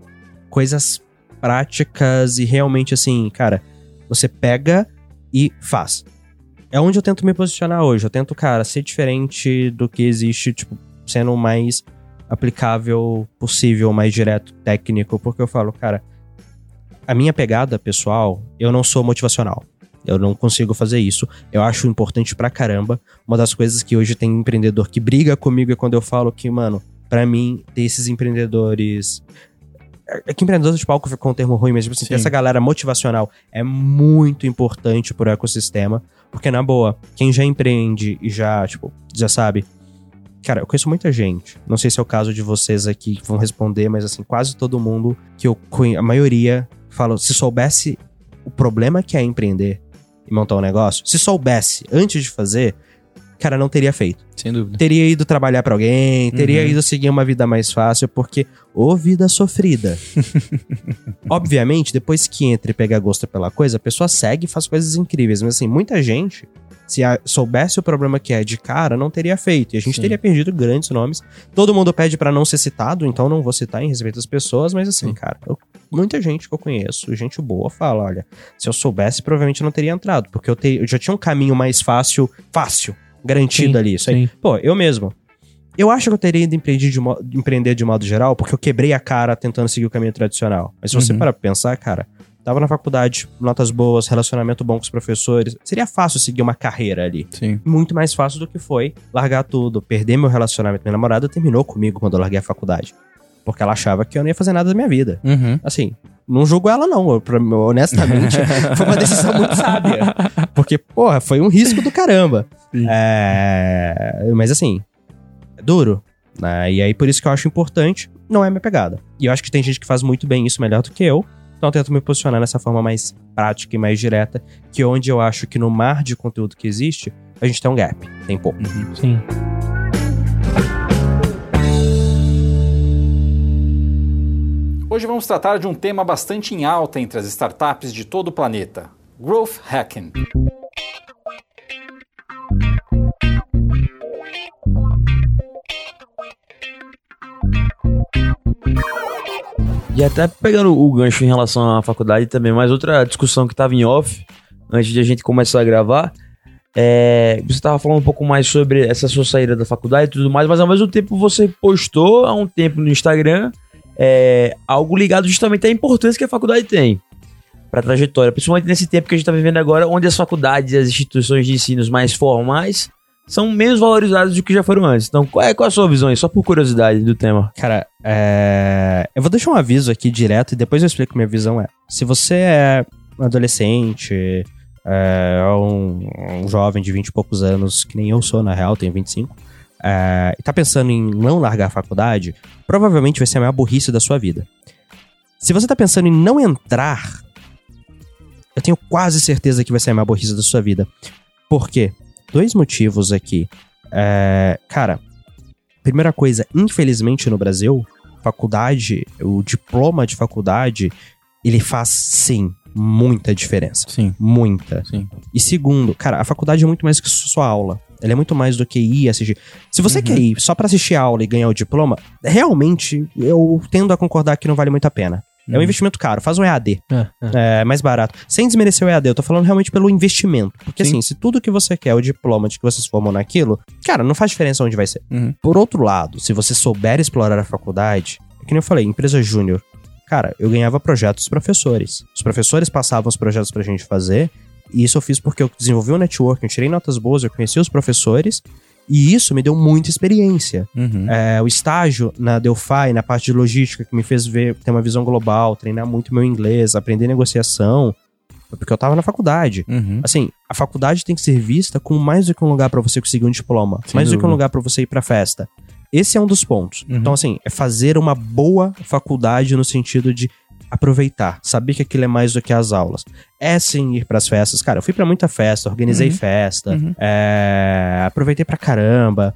Coisas práticas e realmente assim, cara, você pega e faz. É onde eu tento me posicionar hoje. Eu tento, cara, ser diferente do que existe, tipo, sendo o mais aplicável possível, mais direto, técnico, porque eu falo, cara, a minha pegada pessoal, eu não sou motivacional. Eu não consigo fazer isso. Eu acho importante pra caramba. Uma das coisas que hoje tem empreendedor que briga comigo é quando eu falo que, mano, pra mim, ter esses empreendedores. É que empreendedor de palco ficou um termo ruim, mas tipo assim, ter essa galera motivacional é muito importante pro ecossistema. Porque, na boa, quem já empreende e já, tipo, já sabe. Cara, eu conheço muita gente. Não sei se é o caso de vocês aqui que vão responder, mas assim, quase todo mundo que eu conheço, a maioria fala, se soubesse o problema que é empreender e montar um negócio, se soubesse antes de fazer, cara, não teria feito. Sem dúvida. Teria ido trabalhar pra alguém, teria Uhum. ido seguir uma vida mais fácil, porque ô vida sofrida. Obviamente, depois que entra e pega gosto pela coisa, a pessoa segue e faz coisas incríveis, mas assim, muita gente se a- soubesse o problema que é de cara, não teria feito. E a gente Sim. teria perdido grandes nomes. Todo mundo pede pra não ser citado, então não vou citar em respeito às pessoas, mas assim, Sim. cara, eu- muita gente que eu conheço, gente boa, fala: olha, se eu soubesse, provavelmente não teria entrado, porque eu, te- eu já tinha um caminho mais fácil, fácil, garantido Sim, ali. Isso aí. sim. Pô, eu mesmo. Eu acho que eu teria ido empreender de, mo- empreender de modo geral, porque eu quebrei a cara tentando seguir o caminho tradicional. Mas se você Uhum. parar pra pensar, cara, tava na faculdade, notas boas, relacionamento bom com os professores, seria fácil seguir uma carreira ali. Sim. Muito mais fácil do que foi largar tudo, perder meu relacionamento. Minha namorada terminou comigo quando eu larguei a faculdade. Porque ela achava que eu não ia fazer nada da minha vida. Uhum. Assim, não julgo ela não, eu, pra- honestamente, foi uma decisão muito sábia. Porque, porra, foi um risco do caramba. É, mas assim, é duro. Né? E aí por isso que eu acho importante, não é minha pegada. E eu acho que tem gente que faz muito bem isso melhor do que eu. Então eu tento me posicionar nessa forma mais prática e mais direta, que é onde eu acho que no mar de conteúdo que existe, a gente tem um gap, tem pouco. Sim. Hoje vamos tratar de um tema bastante em alta entre as startups de todo o planeta: Growth Hacking. E até pegando o gancho em relação à faculdade também, mais outra discussão que tava em off, antes de a gente começar a gravar, é, você tava falando um pouco mais sobre essa sua saída da faculdade e tudo mais, mas ao mesmo tempo você postou há um tempo no Instagram é, algo ligado justamente à importância que a faculdade tem para a trajetória, principalmente nesse tempo que a gente tá vivendo agora, onde as faculdades e as instituições de ensino mais formais são menos valorizadas do que já foram antes. Então, qual é, qual é a sua visão aí? Só por curiosidade do tema. Cara, é... eu vou deixar um aviso aqui direto e depois eu explico minha visão é. Se você é um adolescente, é um, um jovem de 20 e poucos anos, que nem eu sou, na real, tenho 25, é, e tá pensando em não largar a faculdade, provavelmente vai ser a maior burrice da sua vida. Se você tá pensando em não entrar, eu tenho quase certeza que vai ser a maior burrice da sua vida. Por quê? Dois motivos aqui. É, cara, primeira coisa, infelizmente no Brasil, faculdade, o diploma de faculdade, ele faz sim muita diferença. Sim. Muita. Sim. E segundo, cara, a faculdade é muito mais que sua aula. Ela é muito mais do que ir assistir. Se você quer ir só pra assistir a aula e ganhar o diploma, realmente eu tendo a concordar que não vale muito a pena. É um investimento caro, faz um EAD. É, é. É mais barato. Sem desmerecer o EAD, eu tô falando realmente pelo investimento. Porque Sim. assim, se tudo que você quer é o diploma de que você se formou naquilo, cara, não faz diferença onde vai ser. Uhum. Por outro lado, se você souber explorar a faculdade, é que nem eu falei, empresa júnior. Cara, eu ganhava projetos dos professores. Os professores passavam os projetos pra gente fazer, e isso eu fiz porque eu desenvolvi um network, eu tirei notas boas, eu conheci os professores, e isso me deu muita experiência. Uhum. É, o estágio na Delphi, na parte de logística, que me fez ver, ter uma visão global, treinar muito meu inglês, aprender negociação, foi porque eu tava na faculdade. Uhum. Assim, a faculdade tem que ser vista como mais do que um lugar pra você conseguir um diploma, Sem mais do que um dúvida. lugar pra você ir pra festa. Esse é um dos pontos. Uhum. Então, assim, é fazer uma boa faculdade no sentido de aproveitar, saber que aquilo é mais do que as aulas. É sim ir pras festas. Cara, eu fui pra muita festa, organizei Uhum. festa, Uhum. é, aproveitei pra caramba.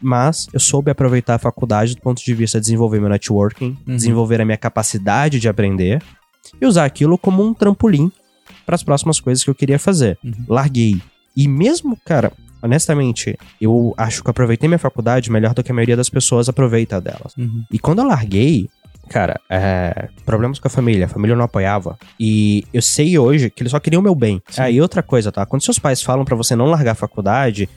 Mas eu soube aproveitar a faculdade do ponto de vista de desenvolver meu networking, Uhum. desenvolver a minha capacidade de aprender e usar aquilo como um trampolim para as próximas coisas que eu queria fazer. Uhum. Larguei. E mesmo, cara, honestamente, eu acho que eu aproveitei minha faculdade melhor do que a maioria das pessoas aproveita delas. Uhum. E quando eu larguei, cara, é, problemas com a família, a família não apoiava. E eu sei hoje que eles só queriam o meu bem. Sim. Aí outra coisa, tá? Quando seus pais falam pra você não largar a faculdade,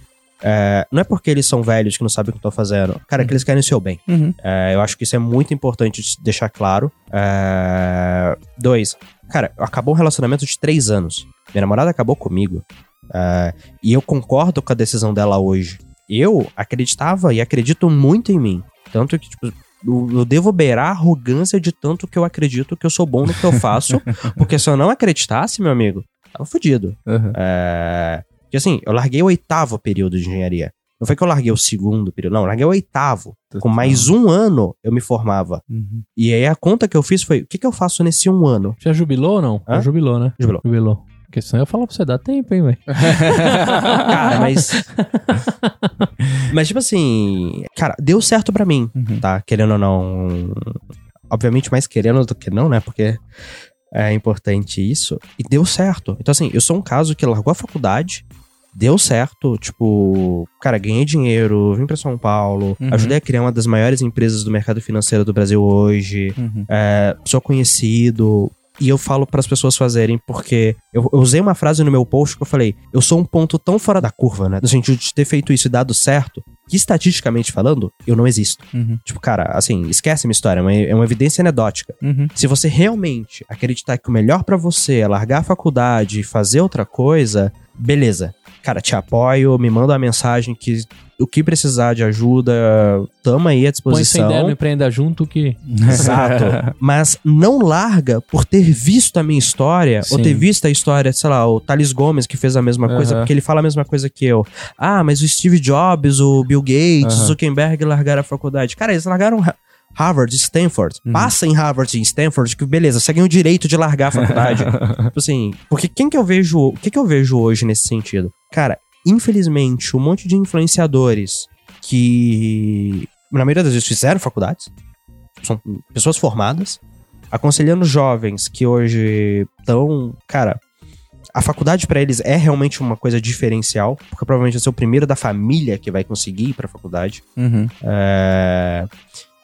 é, não é porque eles são velhos que não sabem o que estão fazendo. Cara, é que eles querem o seu bem. Uhum. É, eu acho que isso é muito importante de deixar claro. É, dois, cara, acabou um relacionamento de três anos. Minha namorada acabou comigo. É, e eu concordo com a decisão dela hoje. Eu acreditava e acredito muito em mim. Tanto que, tipo, eu, devo beirar a arrogância de tanto que eu acredito que eu sou bom no que eu faço. porque se eu não acreditasse, meu amigo, tava fudido. Uhum. É, porque assim, eu larguei o oitavo período de engenharia. Não foi que eu larguei o segundo período, não, eu larguei o oitavo. Com mais um ano eu me formava. Uhum. E aí a conta que eu fiz foi: o que, que eu faço nesse um ano? Já jubilou ou não? Hã? Já jubilou, né? Jubilou. Jubilou. Porque senão eu falar pra você, dá tempo, hein, velho. Cara, mas. mas, tipo assim. Cara, deu certo pra mim, tá? Querendo ou não. Obviamente, mais querendo do que não, né? Porque é importante isso. E deu certo. Então, assim, eu sou um caso que largou a faculdade. Deu certo, tipo, cara, ganhei dinheiro, vim pra São Paulo, Uhum. ajudei a criar uma das maiores empresas do mercado financeiro do Brasil hoje, Uhum. é, sou conhecido, e eu falo para as pessoas fazerem, porque eu, eu usei uma frase no meu post que eu falei: eu sou um ponto tão fora da curva, né? No sentido de ter feito isso e dado certo, que estatisticamente falando, eu não existo. Uhum. Tipo, cara, assim, esquece a minha história, é uma, é uma evidência anedótica. Uhum. Se você realmente acreditar que o melhor pra você é largar a faculdade e fazer outra coisa, beleza. Cara, te apoio, me manda uma mensagem que o que precisar de ajuda, tamo aí à Põe sem disposição. ideia, me empreenda junto que. Exato. Mas não larga por ter visto a minha história, ou Sim. ter visto a história, sei lá, o Thales Gomes que fez a mesma coisa, Aham. porque ele fala a mesma coisa que eu. Ah, mas o Steve Jobs, o Bill Gates, o Aham. Zuckerberg largaram a faculdade. Cara, eles largaram Ha- Harvard, Stanford. Uhum. Passa em Harvard e Stanford, que beleza, você ganha o direito de largar a faculdade. tipo assim, porque quem que eu vejo, o que que eu vejo hoje nesse sentido? Cara, infelizmente, um monte de influenciadores que, na maioria das vezes, fizeram faculdades, são pessoas formadas, aconselhando jovens que hoje estão, cara, a faculdade pra eles é realmente uma coisa diferencial, porque provavelmente vai ser o primeiro da família que vai conseguir ir pra faculdade. Uhum. É,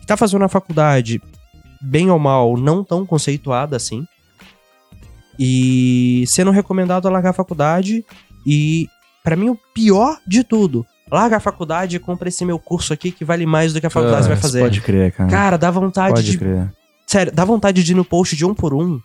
tá fazendo a faculdade, bem ou mal, não tão conceituada assim. E sendo recomendado a largar a faculdade. E, pra mim, o pior de tudo, larga a faculdade e compra esse meu curso aqui que vale mais do que a faculdade Ah, vai fazer. Pode crer, cara. Cara, dá vontade pode de. crer. Sério, dá vontade de ir no post de um por um.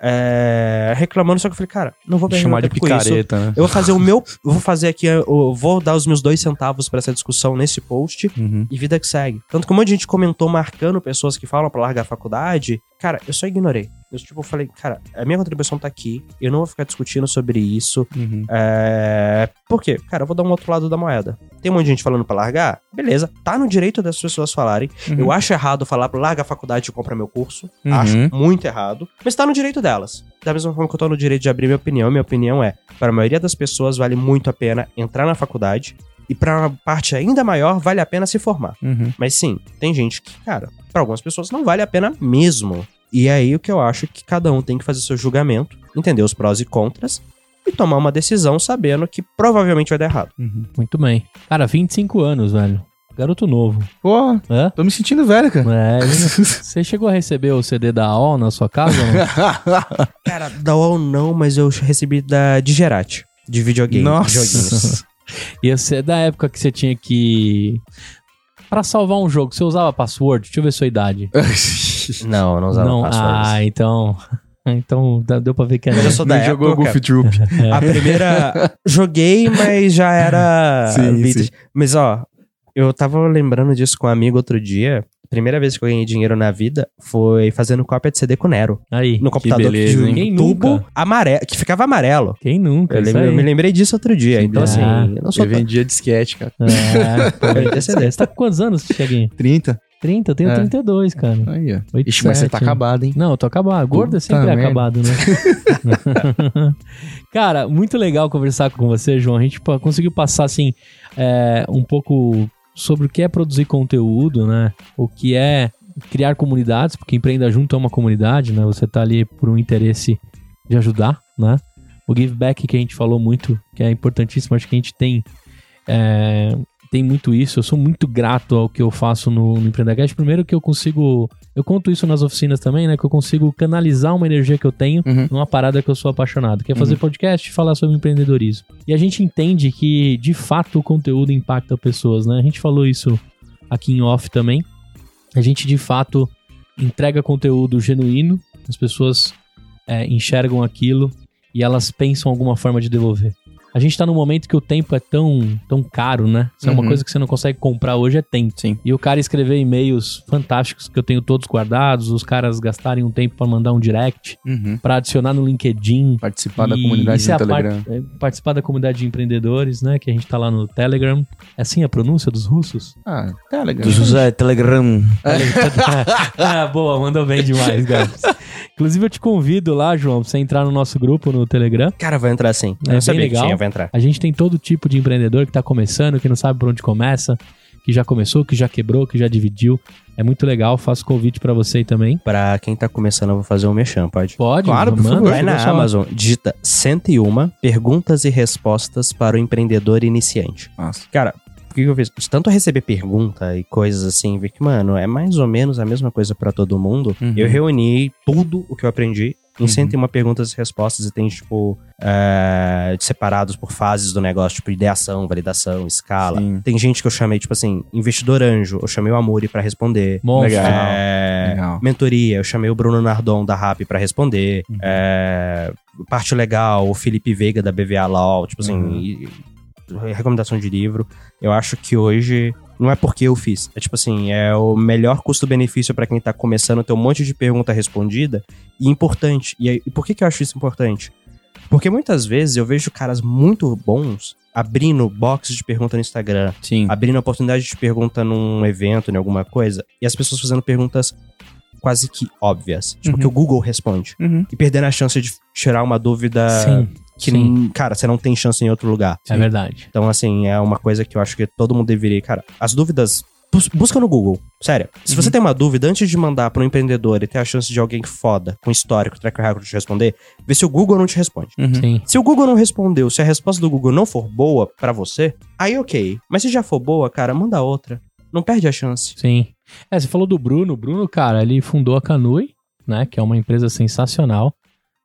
é, reclamando, só que eu falei, cara, não vou perder Chamar de picareta, né? Eu vou fazer o meu. Eu vou fazer aqui. Eu vou dar os meus dois centavos pra essa discussão nesse post Uhum. e vida que segue. Tanto que um monte de gente comentou marcando pessoas que falam pra largar a faculdade. Cara, eu só ignorei. Eu, tipo, falei, cara, a minha contribuição tá aqui. Eu não vou ficar discutindo sobre isso. Uhum. É... Por quê? Cara, eu vou dar um outro lado da moeda. Tem um monte de gente falando pra largar? Beleza. Tá no direito das pessoas falarem. Uhum. Eu acho errado falar larga a faculdade e compra meu curso. Uhum. Acho muito errado. Mas tá no direito delas. Da mesma forma que eu tô no direito de abrir minha opinião. Minha opinião é, para a maioria das pessoas vale muito a pena entrar na faculdade. E pra uma parte ainda maior, vale a pena se formar. Uhum. Mas sim, tem gente que, cara, pra algumas pessoas não vale a pena mesmo. E é aí o que eu acho que cada um tem que fazer seu julgamento, entender os prós e contras e tomar uma decisão sabendo que provavelmente vai dar errado. Uhum. Muito bem. Cara, 25 anos, velho. Garoto novo. Pô, Hã? tô me sentindo velho, cara. É, você chegou a receber o CD da AOL na sua casa? ou não? Cara, da UOL não, mas eu recebi da Digerati, de videogame. Nossa. E esse é da época que você tinha que. Pra salvar um jogo, você usava password? Deixa eu ver sua idade. Não, não usava não. passwords. Ah, então. Então deu pra ver que era. Mas eu sou da jogou. Goof Troop. A primeira. Joguei, mas já era. Sim, sim. Mas ó, eu tava lembrando disso com um amigo outro dia. A primeira vez que eu ganhei dinheiro na vida foi fazendo cópia de CD com Nero. Aí. No computador beleza, de um tubo nunca? amarelo, que ficava amarelo. Quem nunca? Eu, lembro- eu me lembrei disso outro dia. Então, assim, Ah, eu não sou Eu vendia disquete, cara. É, Vendia CD. Você tá com quantos anos, Cheguinho? 30. 30? Eu tenho É. 32, cara. Aí, ó. 87. Ixi, mas você tá acabado, hein? Não, eu tô acabado. Gordo é sempre merda. acabado, né? Cara, muito legal conversar com você, João. A gente conseguiu passar, assim, é, um pouco sobre o que é produzir conteúdo, né? O que é criar comunidades, porque Empreenda Junto é uma comunidade, né? Você tá ali por um interesse de ajudar, né? O give back que a gente falou muito, que é importantíssimo, acho que a gente tem é, tem muito isso. Eu sou muito grato ao que eu faço no, no. Primeiro que eu consigo, eu conto isso nas oficinas também, né? Que eu consigo canalizar uma energia que eu tenho Uhum. numa parada que eu sou apaixonado, que é fazer podcast e falar sobre empreendedorismo. E a gente entende que, de fato, o conteúdo impacta pessoas, né? A gente falou isso aqui em off também. A gente, de fato, entrega conteúdo genuíno, as pessoas é, enxergam aquilo e elas pensam alguma forma de devolver. A gente tá num momento que o tempo é tão, tão caro, né? Se é uma Uhum. coisa que você não consegue comprar hoje, é tempo. Sim. E o cara escrever e-mails fantásticos que eu tenho todos guardados, os caras gastarem um tempo pra mandar um direct, Uhum. pra adicionar no LinkedIn. Participar da E comunidade isso é Telegram. parte- é, participar da comunidade de empreendedores, né? Que a gente tá lá no Telegram. É assim a pronúncia dos russos? Ah, Telegram. Do José Telegram. ah, boa, mandou bem demais, Gabs. Inclusive, eu te convido lá, João, pra você entrar no nosso grupo no Telegram. Cara, vai entrar sim. É eu bem legal. que tinha, vai entrar. A gente tem todo tipo de empreendedor que tá começando, que não sabe por onde começa, que já começou, que já quebrou, que já dividiu. É muito legal, faço convite pra você aí também. Pra quem tá começando, eu vou fazer um mexão, pode? Pode, Claro, por manda, favor. Vai na. Amazon, digita 101 perguntas e respostas para o empreendedor iniciante. Nossa. Cara, o que eu fiz? De Tanto receber pergunta e coisas assim, ver que, mano, é mais ou menos a mesma coisa pra todo mundo. Uhum. Eu reuni tudo o que eu aprendi em Uhum. 101 perguntas e respostas e tem, tipo, é, separados por fases do negócio, tipo, ideação, validação, escala. Sim. Tem gente que eu chamei, tipo assim, investidor anjo, eu chamei o Amuri pra responder. Monstro. É, Legal. mentoria, eu chamei o Bruno Nardon da RAP pra responder. Uhum. É, parte legal, o Felipe Veiga da BVA Law, tipo assim, Uhum. e- recomendação de livro. Eu acho que hoje não é porque eu fiz, é tipo assim, é o melhor custo-benefício pra quem tá começando, ter um monte de pergunta respondida e importante. E, aí- e por que que eu acho isso importante? Porque muitas vezes eu vejo caras muito bons abrindo boxes de pergunta no Instagram, Sim. abrindo oportunidade de pergunta num evento, em alguma coisa, e as pessoas fazendo perguntas quase que óbvias. Tipo, Uhum. que o Google responde. Uhum. E perdendo a chance de tirar uma dúvida Sim, que, sim. cara, você não tem chance em outro lugar. é verdade. Então, assim, é uma coisa que eu acho que todo mundo deveria. Cara, as dúvidas. bus- Busca no Google. Sério. Se Uhum. você tem uma dúvida, antes de mandar para um empreendedor e ter a chance de alguém foda, com histórico, track record te responder, vê se o Google não te responde. Uhum. Sim. Se o Google não respondeu, se a resposta do Google não for boa pra você, aí ok. Mas se já for boa, cara, manda outra. Não perde a chance. Sim. É, você falou do Bruno. O Bruno, cara, ele fundou a Canui, né? Que é uma empresa sensacional.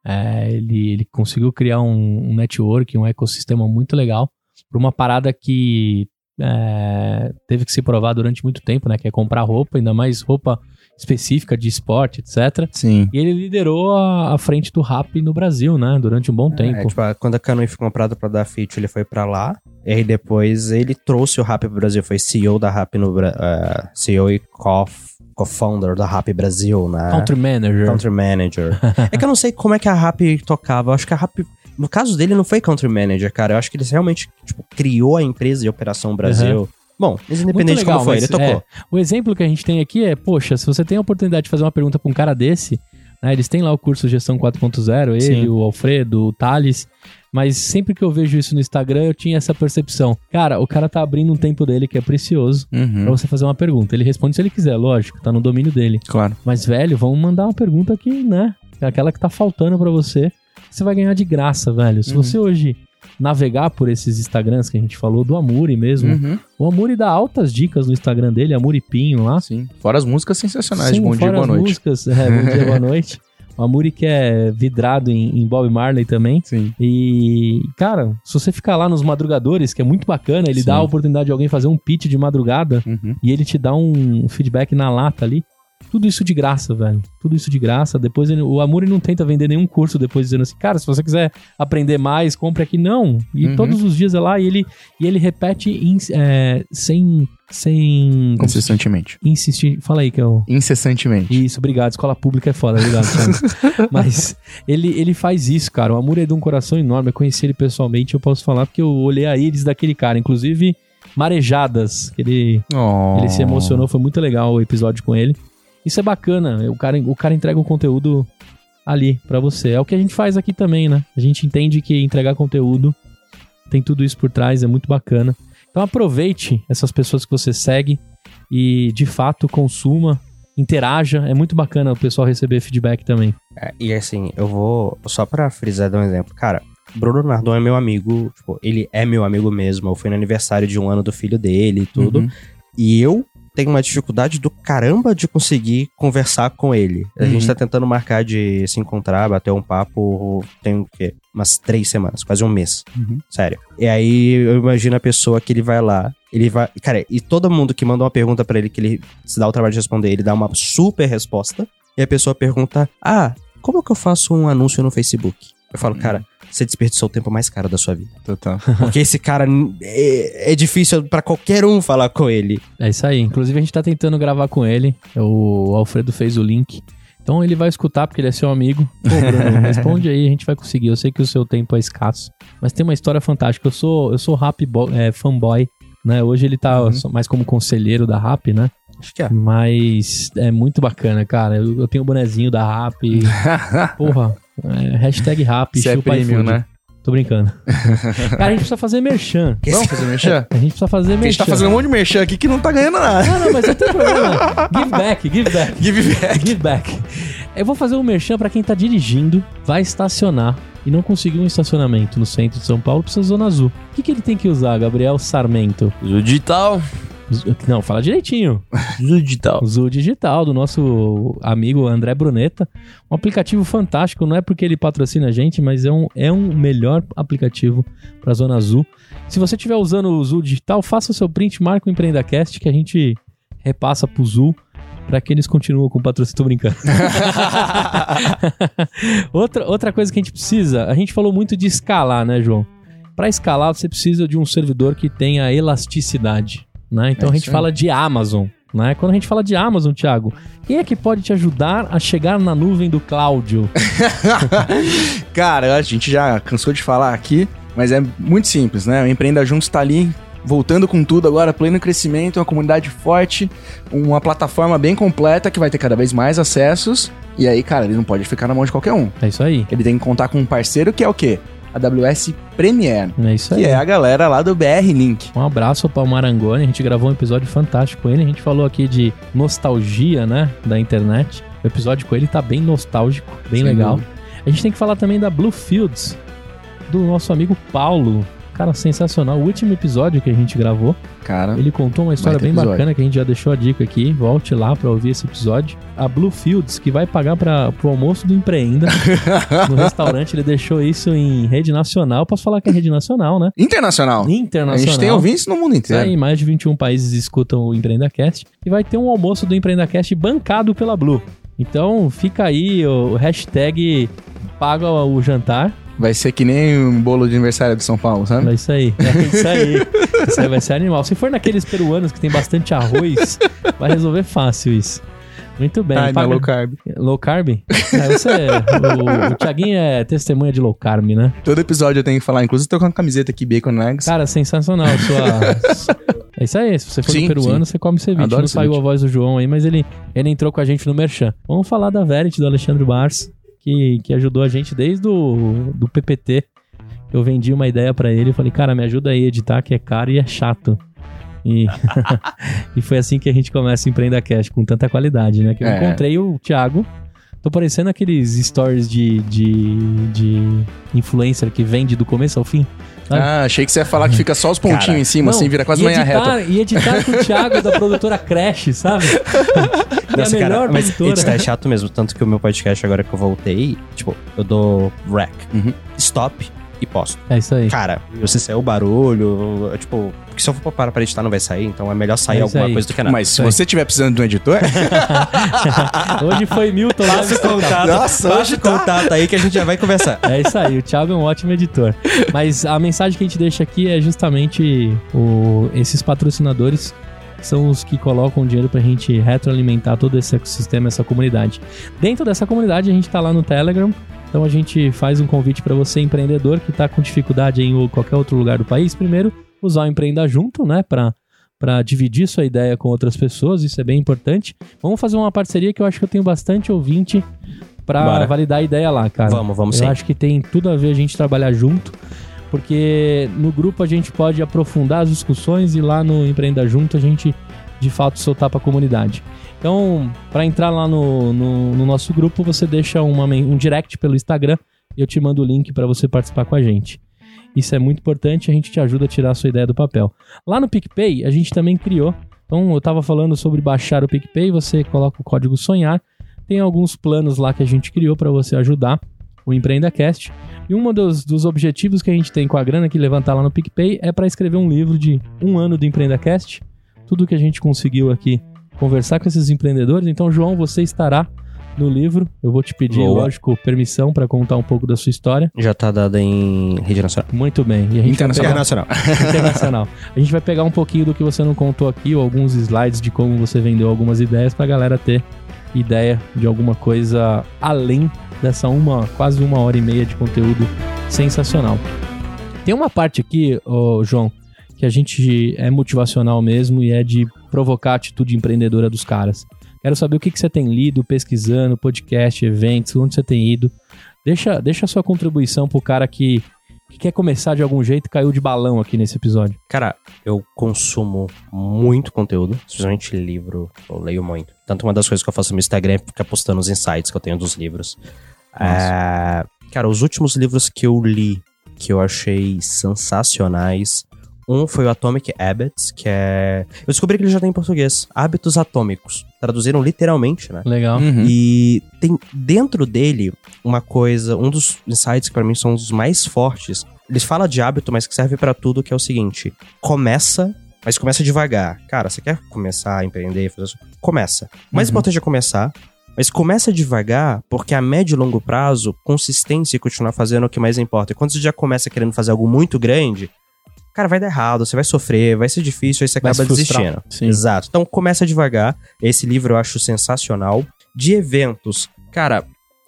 É, ele, ele conseguiu criar um, um network, um ecossistema muito legal para uma parada que é, teve que se provar durante muito tempo, né? Que é comprar roupa, ainda mais roupa específica de esporte, etc. Sim. E ele liderou a, a frente do rap no Brasil, né? Durante um bom tempo. É, tipo, quando a Canui foi comprada pra dar fit, ele foi pra lá. E aí depois ele trouxe o Rap pro Brasil. Foi CEO da Rap no Brasil. CEO e co- co-founder da Rap Brasil, né? Country Manager. Country Manager. é que eu não sei como é que a Rap tocava. Eu acho que a Rap. No caso dele, não foi Country Manager, cara. Eu acho que ele realmente tipo, criou a empresa de Operação Brasil. Bom, mas independente legal, como foi, ele tocou. é, o exemplo que a gente tem aqui é, poxa, se você tem a oportunidade de fazer uma pergunta pra um cara desse, né, eles têm lá o curso Gestão 4.0, ele, Sim. o Alfredo, o Thales, mas sempre que eu vejo isso no Instagram, eu tinha essa percepção. Cara, o cara tá abrindo um tempo dele que é precioso Uhum. pra você fazer uma pergunta. Ele responde se ele quiser, lógico, tá no domínio dele. Claro. Mas, velho, vamos mandar uma pergunta que, né, é aquela que tá faltando pra você, você vai ganhar de graça, velho. Se Uhum. você hoje navegar por esses Instagrams que a gente falou, do Amuri mesmo, Uhum. o Amuri dá altas dicas no Instagram dele, Amuri Pinho lá. Sim. Fora as músicas sensacionais Sim, de Bom Dia fora Boa as Noite. músicas, é, Bom Dia, Boa Noite. O Amuri que é vidrado em, em Bob Marley também. Sim. E, cara, se você ficar lá nos madrugadores, que é muito bacana, ele Sim. dá a oportunidade de alguém fazer um pitch de madrugada Uhum. e ele te dá um feedback na lata ali. Tudo isso de graça, velho. Tudo isso de graça. Depois ele- o Amuri não tenta vender nenhum curso depois dizendo assim, cara, se você quiser aprender mais, compre aqui. Não. E Uhum. todos os dias é lá e ele, e ele repete em- é, sem. sem. Incessantemente. insistir. Fala aí que eu. Incessantemente. Isso, obrigado. Escola pública é foda, obrigado. Mas ele, ele faz isso, cara. O Amor é de um coração enorme. Eu conheci ele pessoalmente, eu posso falar, porque eu olhei a íris daquele cara. Inclusive, Marejadas, que ele, Oh. ele se emocionou. Foi muito legal o episódio com ele. Isso é bacana. O cara, o cara entrega o conteúdo ali pra você. É o que a gente faz aqui também, né? A gente entende que entregar conteúdo tem tudo isso por trás, é muito bacana. Então aproveite essas pessoas que você segue e de fato consuma, interaja. É muito bacana o pessoal receber feedback também. É, e assim, eu vou. Só pra frisar dar um exemplo. Cara, Bruno Nardon é meu amigo. Tipo, ele é meu amigo mesmo. Eu fui no aniversário de um ano do filho dele e tudo. Uhum. E eu tenho uma dificuldade do caramba de conseguir conversar com ele. A Uhum. gente tá tentando marcar de se encontrar, bater um papo, tem o quê? Umas três semanas, quase um mês. Uhum. Sério. E aí eu imagino a pessoa que ele vai lá, ele vai. Cara, e todo mundo que manda uma pergunta pra ele, que ele se dá o trabalho de responder, ele dá uma super resposta. E a pessoa pergunta: Ah, como que eu faço um anúncio no Facebook? Eu falo, cara, você desperdiçou o tempo mais caro da sua vida. Total. Porque esse cara é, é difícil pra qualquer um falar com ele. É isso aí. Inclusive a gente tá tentando gravar com ele. O Alfredo fez o link. Então ele vai escutar porque ele é seu amigo. Pô, Bruno, responde aí, a gente vai conseguir. Eu sei que o seu tempo é escasso, mas tem uma história fantástica. Eu sou, eu sou rap é, fanboy, né? Hoje ele tá só mais como conselheiro da rap, né? Acho que é. Mas é muito bacana, cara. Eu, eu tenho o bonezinho da Rap. Porra, é, hashtag Rap, Isso é chupa premium, iFood. né? Tô brincando. Cara, a gente precisa fazer merchan. Vamos fazer merchan? A gente precisa fazer A merchan. gente tá fazendo um monte de merchan aqui que não tá ganhando nada. Não, não, mas não tem problema. Give back, give back. Give back. Give back. Eu vou fazer um merchan pra quem tá dirigindo, vai estacionar e não conseguiu um estacionamento no centro de São Paulo, precisa Zona Azul. O que, que ele tem que usar, Gabriel Sarmento? Uso digital. Não, fala direitinho. Uso digital. Uso digital do nosso amigo André Bruneta. Um aplicativo fantástico, não é porque ele patrocina a gente, mas é um, é um melhor aplicativo para Zona Azul. Se você estiver usando o Zul Digital, faça o seu print, marca o EmpreendaCast que a gente repassa pro Zul para que eles continuem com o patrocínio. Tô brincando. outra, outra coisa que a gente precisa, a gente falou muito de escalar, né, João? Para escalar, você precisa de um servidor que tenha elasticidade, né? Então É a gente fala de Amazon, né? Quando a gente fala de Amazon, Thiago, quem é que pode te ajudar a chegar na nuvem do Cláudio? Cara, a gente já cansou de falar aqui, mas é muito simples, né? O Empreenda Juntos tá ali voltando com tudo agora, pleno crescimento, uma comunidade forte, uma plataforma bem completa que vai ter cada vez mais acessos. E aí, cara, ele não pode ficar na mão de qualquer um. É isso aí. Ele tem que contar com um parceiro que é o quê? AWS Premiere, É isso aí. que é a galera lá do BR Link. Um abraço para o Marangoni, a gente gravou um episódio fantástico com ele, a gente falou aqui de nostalgia, né, da internet. O episódio com ele tá bem nostálgico, bem Sem legal. dúvida. A gente tem que falar também da Bluefields, do nosso amigo Paulo. Cara, sensacional. O último episódio que a gente gravou, Cara, ele contou uma história bem episódio. bacana que a gente já deixou a dica aqui. Volte lá para ouvir esse episódio. A Bluefields, que vai pagar para pro almoço do Empreenda no restaurante, ele deixou isso em rede nacional. Posso falar que é rede nacional, né? internacional. A Internacional. gente tem ouvintes no mundo Isso aí, inteiro. mais de 21 países escutam o EmpreendaCast. E vai ter um almoço do EmpreendaCast bancado pela Blue. Então fica aí o hashtag paga o jantar. Vai ser que nem um bolo de aniversário de São Paulo, sabe? É isso aí. É isso aí. Isso aí vai ser animal. Se for naqueles peruanos que tem bastante arroz, vai resolver fácil isso. Muito bem. Não, paga- low carb. Low carb? É, você é- o, o Thiaguinho é testemunha de low carb, né? Todo episódio eu tenho que falar, inclusive tô com uma camiseta aqui, Bacon Eggs. Cara, sensacional. Sua... É isso aí. Se você for Sim, no peruano, você come ceviche. Adoro Não saiu ceviche. a voz do João aí, mas ele, ele entrou com a gente no Merchan. Vamos falar da Verity, do Alexandre Bars, que, que ajudou a gente desde o do PPT. Eu vendi uma ideia pra ele e falei, cara, me ajuda aí a editar, que é caro e é chato. E, e foi assim que a gente começa a empreender cash, com tanta qualidade, né? Que eu É. encontrei o Thiago. Tô parecendo aqueles stories de, de, de influencer que vende do começo ao fim. Sabe? Ah, achei que você ia falar que fica só os pontinhos Cara, em cima, Não, assim, vira quase uma linha editar, reta. E editar com o Thiago da produtora Crash, sabe? que é a Nossa, melhor cara, mas editar é chato mesmo. Tanto que o meu podcast, agora que eu voltei, tipo, eu dou rec, Uhum. stop e posto. É isso aí. Cara, você saiu o barulho, tipo, porque se eu for parar pra editar não vai sair, então é melhor sair É alguma aí. coisa do que nada. Mas se você estiver precisando de um editor, Hoje foi Milton lá no contato, Nossa, hoje o tá. contato aí que a gente já vai conversar. É isso aí, o Thiago é um ótimo editor. Mas a mensagem que a gente deixa aqui é justamente o, esses patrocinadores são os que colocam dinheiro pra gente retroalimentar todo esse ecossistema, essa comunidade. Dentro dessa comunidade, a gente tá lá no Telegram, então a gente faz um convite para você, empreendedor, que tá com dificuldade em qualquer outro lugar do país, primeiro, usar o Empreenda Junto, né, pra, pra dividir sua ideia com outras pessoas, isso é bem importante. Vamos fazer uma parceria que eu acho que eu tenho bastante ouvinte pra Bora. validar a ideia lá, cara. Vamos, vamos Eu sim. acho que tem tudo a ver a gente trabalhar junto, porque no grupo a gente pode aprofundar as discussões e lá no Empreenda Junto a gente de fato soltar para a comunidade. Então, para entrar lá no, no, no nosso grupo, você deixa uma, um direct pelo Instagram e eu te mando o link para você participar com a gente. Isso é muito importante, a gente te ajuda a tirar a sua ideia do papel. Lá no PicPay, a gente também criou. Então, eu estava falando sobre baixar o PicPay, você coloca o código SONHAR. Tem alguns planos lá que a gente criou para você ajudar o EmpreendaCast. E um dos, dos objetivos que a gente tem com a grana que levantar lá no PicPay é para escrever um livro de um ano do EmpreendaCast. Tudo que a gente conseguiu aqui conversar com esses empreendedores. Então, João, você estará no livro. Eu vou te pedir, Boa. lógico, permissão para contar um pouco da sua história. Já tá dada em rede nacional. Muito bem. E a gente vai pegar- Internacional. internacional. A gente vai pegar um pouquinho do que você não contou aqui, ou alguns slides de como você vendeu algumas ideias pra galera ter ideia de alguma coisa além dessa uma, quase uma hora e meia de conteúdo sensacional. Tem uma parte aqui, ô, João, que a gente é motivacional mesmo e é de provocar a atitude empreendedora dos caras. Quero saber o que, que você tem lido, pesquisando, podcast, eventos, onde você tem ido. Deixa, deixa a sua contribuição pro cara que, que quer começar de algum jeito e caiu de balão aqui nesse episódio. Cara, eu consumo muito conteúdo, especialmente livro, eu leio muito. Tanto uma das coisas que eu faço no Instagram é ficar postando os insights que eu tenho dos livros. É, cara, os últimos livros que eu li, que eu achei sensacionais, um foi o Atomic Habits, que é... Eu descobri que ele já tem em português, Hábitos Atômicos. Traduziram literalmente, né? Legal. Uhum. E tem dentro dele uma coisa, um dos insights que pra mim são os mais fortes. Eles falam de hábito, mas que serve pra tudo, que é o seguinte: começa, mas começa devagar. Cara, você quer começar a empreender, fazer isso? Começa. O mais importante é começar, mas começa devagar, porque a médio e longo prazo, consistência e continuar fazendo é o que mais importa. E quando você já começa querendo fazer algo muito grande, cara, vai dar errado, você vai sofrer, vai ser difícil, aí você acaba desistindo. Sim. Exato. Então começa devagar. Esse livro eu acho sensacional. De eventos, cara,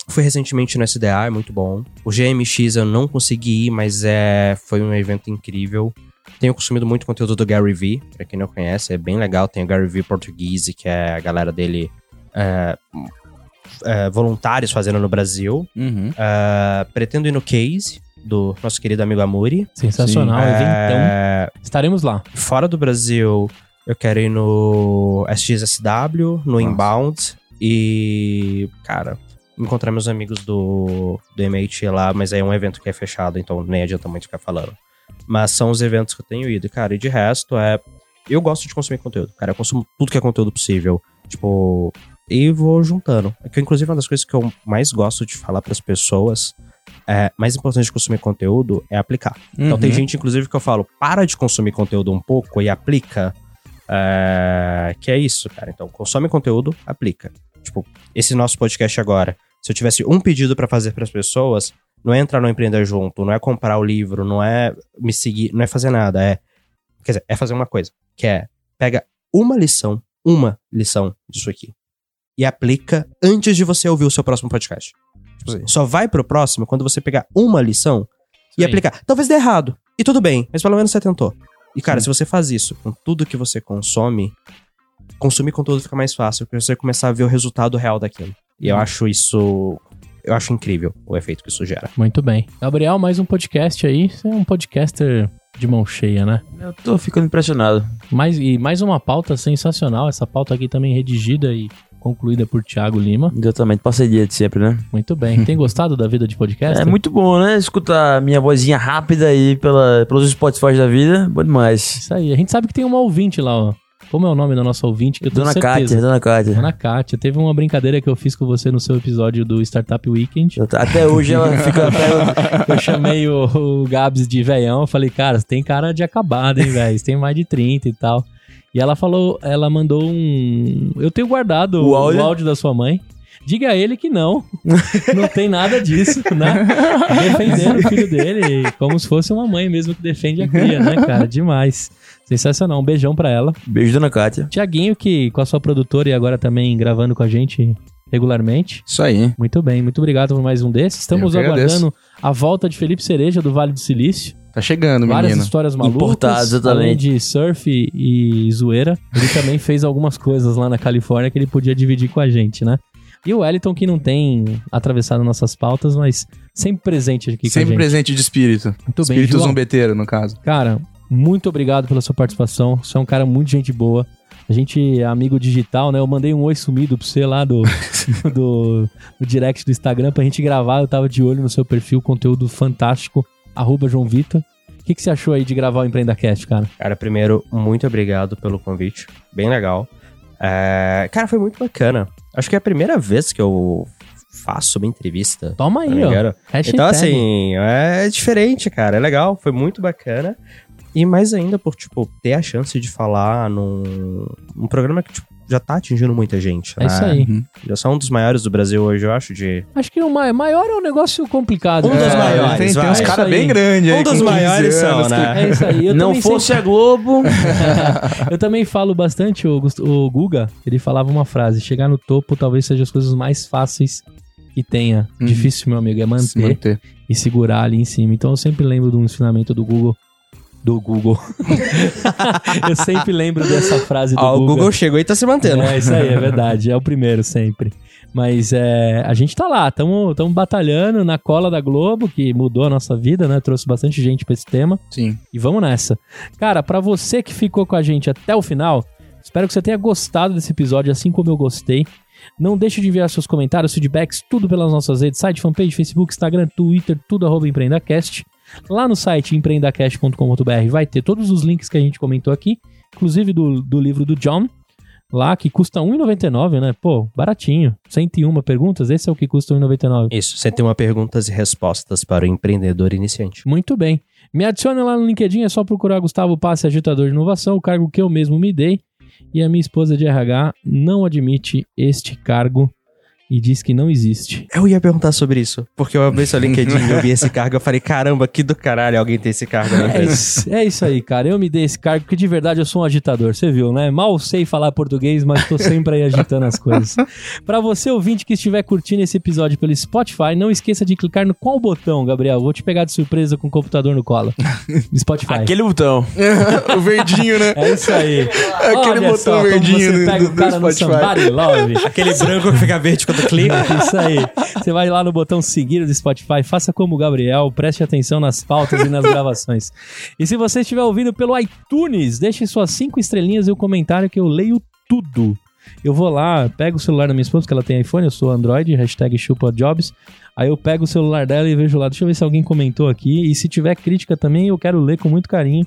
fui recentemente no SDA, é muito bom. O GMX eu não consegui ir, mas é, foi um evento incrível. Tenho consumido muito conteúdo do Gary Vee, pra quem não conhece, é bem legal. Tem o Gary Vee português, que é a galera dele é, é, voluntários fazendo no Brasil. Uhum. É, pretendo ir no Case, do nosso querido amigo Amuri. Sensacional, eventão. É, Estaremos lá. Fora do Brasil, eu quero ir no SXSW, no Inbound e, cara, encontrar meus amigos do, do MIT lá, mas aí é um evento que é fechado, então nem adianta muito ficar falando. Mas são os eventos que eu tenho ido, cara, e de resto é. Eu gosto de consumir conteúdo, cara, eu consumo tudo que é conteúdo possível. Tipo, e vou juntando. É que, inclusive, uma das coisas que eu mais gosto de falar pras pessoas é mais importante de consumir conteúdo é aplicar. Então tem Uhum. gente, inclusive, que eu falo, para de consumir conteúdo um pouco e aplica. É, que é isso, cara. Então, consome conteúdo, aplica. Tipo, esse nosso podcast agora, se eu tivesse um pedido pra fazer pras pessoas, não é entrar no Empreender Junto, não é comprar o livro, não é me seguir, não é fazer nada, é. Quer dizer, é fazer uma coisa, que é pega uma lição, uma lição disso aqui, e aplica antes de você ouvir o seu próximo podcast. Tipo assim, só vai pro próximo quando você pegar uma lição e Sim. aplicar. Talvez dê errado. E tudo bem, mas pelo menos você tentou. E, cara, se você faz isso com tudo que você consome, consumir conteúdo fica mais fácil, porque você vai começar a ver o resultado real daquilo. E eu acho isso. Eu acho incrível o efeito que isso gera. Muito bem. Gabriel, mais um podcast aí. Você é um podcaster de mão cheia, né? Eu tô ficando impressionado. Mais, e mais uma pauta sensacional. Essa pauta aqui também redigida e concluída por Thiago Lima. Exatamente, parceria de sempre, né? Muito bem. Tem gostado da vida de podcast? É muito bom, né? Escutar minha vozinha rápida aí pela, pelos Spotify da vida. Bom demais. Isso aí. A gente sabe que tem uma ouvinte lá, ó. Como é o nome da nossa ouvinte? Que eu Dona. Kátia, Dona Kátia. Dona Kátia. Teve uma brincadeira que eu fiz com você no seu episódio do Startup Weekend. Até hoje ela fica. Eu chamei o, o Gabs de velhão. Eu falei, cara, você tem cara de acabado, hein, velho? Você tem mais de 30 e tal. E ela falou, ela mandou um. Eu tenho guardado O o áudio? áudio, da sua mãe. Diga a ele que não. Não tem nada disso, né? Defendendo o filho dele, como se fosse uma mãe mesmo que defende a cria, né, cara? Demais. Sensacional. Um beijão pra ela. Beijo, Dona Kátia. Tiaguinho, que com a sua produtora e agora também gravando com a gente regularmente. Isso aí. Muito bem, muito obrigado por mais um desses. Estamos aguardando a volta de Felipe Cereja do Vale do Silício. Tá chegando, Várias menino. histórias malucas. Importado, exatamente. Além de surf e zoeira. Ele também fez algumas coisas lá na Califórnia que ele podia dividir com a gente, né? E o Wellington, que não tem atravessado nossas pautas, mas sempre presente aqui com a Sempre presente de espírito. Muito bem, espírito zombeteiro, no caso. Cara, muito obrigado pela sua participação. Você é um cara muito gente boa. A gente é amigo digital, né? Eu mandei um oi sumido pra você lá do, do, do direct do Instagram pra gente gravar. Eu tava de olho no seu perfil, conteúdo fantástico. Arroba João Vitor. O que, que você achou aí de gravar o EmpreendaCast, cara? Cara, primeiro, muito obrigado pelo convite. Bem legal. É, Cara, foi muito bacana. Acho que é a primeira vez que eu faço uma entrevista. Toma aí, tá ó. ligado? Hashtag. Então, assim, é diferente, cara. É legal, foi muito bacana. E mais ainda por, tipo, ter a chance de falar num, num programa que tipo, já tá atingindo muita gente. É né? isso aí. Já são um dos maiores do Brasil hoje, eu acho, de... Acho que o ma- maior é um negócio complicado. Um né? dos É, maiores, Tem, tem uns É caras bem grandes aí. Um dos com 15 maiores são, anos, né? É isso aí. Eu não também fosse sempre- a Globo. Eu também falo bastante, o, Gust- o Guga, ele falava uma frase: chegar no topo talvez seja as coisas mais fáceis que tenha. Uhum. Difícil, meu amigo, é Se manter manter. e segurar ali em cima. Então eu sempre lembro do ensinamento do Google Do Google. eu sempre lembro dessa frase do Ó, o Google. Google chegou e tá se mantendo. É, isso aí, é verdade. É o primeiro sempre. Mas é, a gente tá lá, estamos batalhando na cola da Globo, que mudou a nossa vida, né? Trouxe bastante gente pra esse tema. Sim. E vamos nessa. Cara, pra você que ficou com a gente até o final, espero que você tenha gostado desse episódio, assim como eu gostei. Não deixe de enviar seus comentários, feedbacks, tudo pelas nossas redes, site, fanpage, Facebook, Instagram, Twitter, tudo arroba EmpreendaCast. Lá no site empreendacast.com.br vai ter todos os links que a gente comentou aqui, inclusive do, do livro do John, lá que custa R$ 1,99, né? Pô, baratinho. 101 perguntas, esse é o que custa R$ 1,99. Isso, você tem uma perguntas e respostas para o empreendedor iniciante. Muito bem. Me adicione lá no LinkedIn, é só procurar Gustavo Passe Agitador de Inovação, o cargo que eu mesmo me dei. E a minha esposa de RH não admite este cargo e diz que não existe. Eu ia perguntar sobre isso, porque eu abri seu LinkedIn e eu vi esse cargo, eu falei, caramba, que do caralho alguém tem esse cargo na É empresa. isso, é isso aí, cara. Eu me dei esse cargo porque de verdade eu sou um agitador, você viu, né? Mal sei falar português, mas tô sempre aí agitando as coisas. Pra você ouvinte que estiver curtindo esse episódio pelo Spotify, não esqueça de clicar no qual botão, Gabriel. Vou te pegar de surpresa com o computador no colo. Spotify. Aquele botão. o verdinho, né? É isso aí. Aquele Olha botão só como verdinho você do- pega do- o cara do no Spotify. Love. Aquele branco que fica verde quando clica. Isso aí. Você vai lá no botão seguir do Spotify, faça como o Gabriel, preste atenção nas pautas e nas gravações. E se você estiver ouvindo pelo iTunes, deixe suas cinco estrelinhas e o comentário que eu leio tudo. Eu vou lá, pego o celular da minha esposa, que ela tem iPhone, eu sou Android, hashtag chupajobs. Aí eu pego o celular dela e vejo lá, deixa eu ver se alguém comentou aqui. E se tiver crítica também, eu quero ler com muito carinho.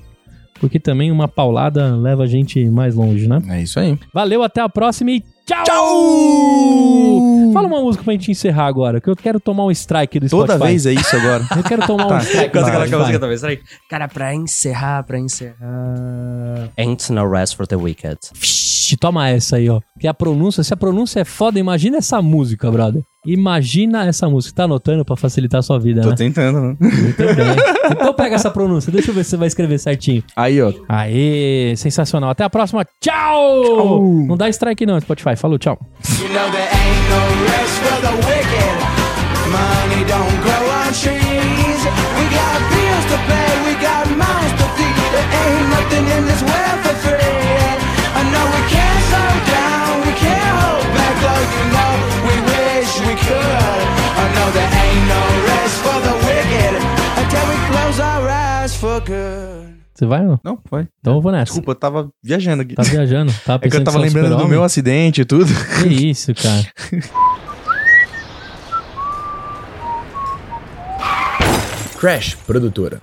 Porque também uma paulada leva a gente mais longe, né? É isso aí. Valeu, até a próxima e tchau! Fala uma música pra gente encerrar agora, que eu quero tomar um strike do Toda Spotify. vez é isso agora. Eu quero tomar um Tá. strike. Quando vai, aquela vai. música talvez. Peraí. Cara, pra encerrar, pra encerrar. Ain't no rest for the wicked. Vixe, toma essa aí, ó. Que a pronúncia, se a pronúncia é foda, imagina essa música, brother. Imagina essa música. Tá anotando pra facilitar a sua vida, Tô né? tentando, né? Muito bem. Então pega essa pronúncia, deixa eu ver se você vai escrever certinho. Aí, ó. Aê, sensacional. Até a próxima. Tchau! Não dá strike não, Spotify. Falou, tchau. You know Você vai ou não? Não, vai. Então eu vou nessa. Desculpa, eu tava viajando aqui. Tá viajando. Tá É que eu tava um lembrando do meu acidente e tudo. Que isso, cara. Crash Produtora.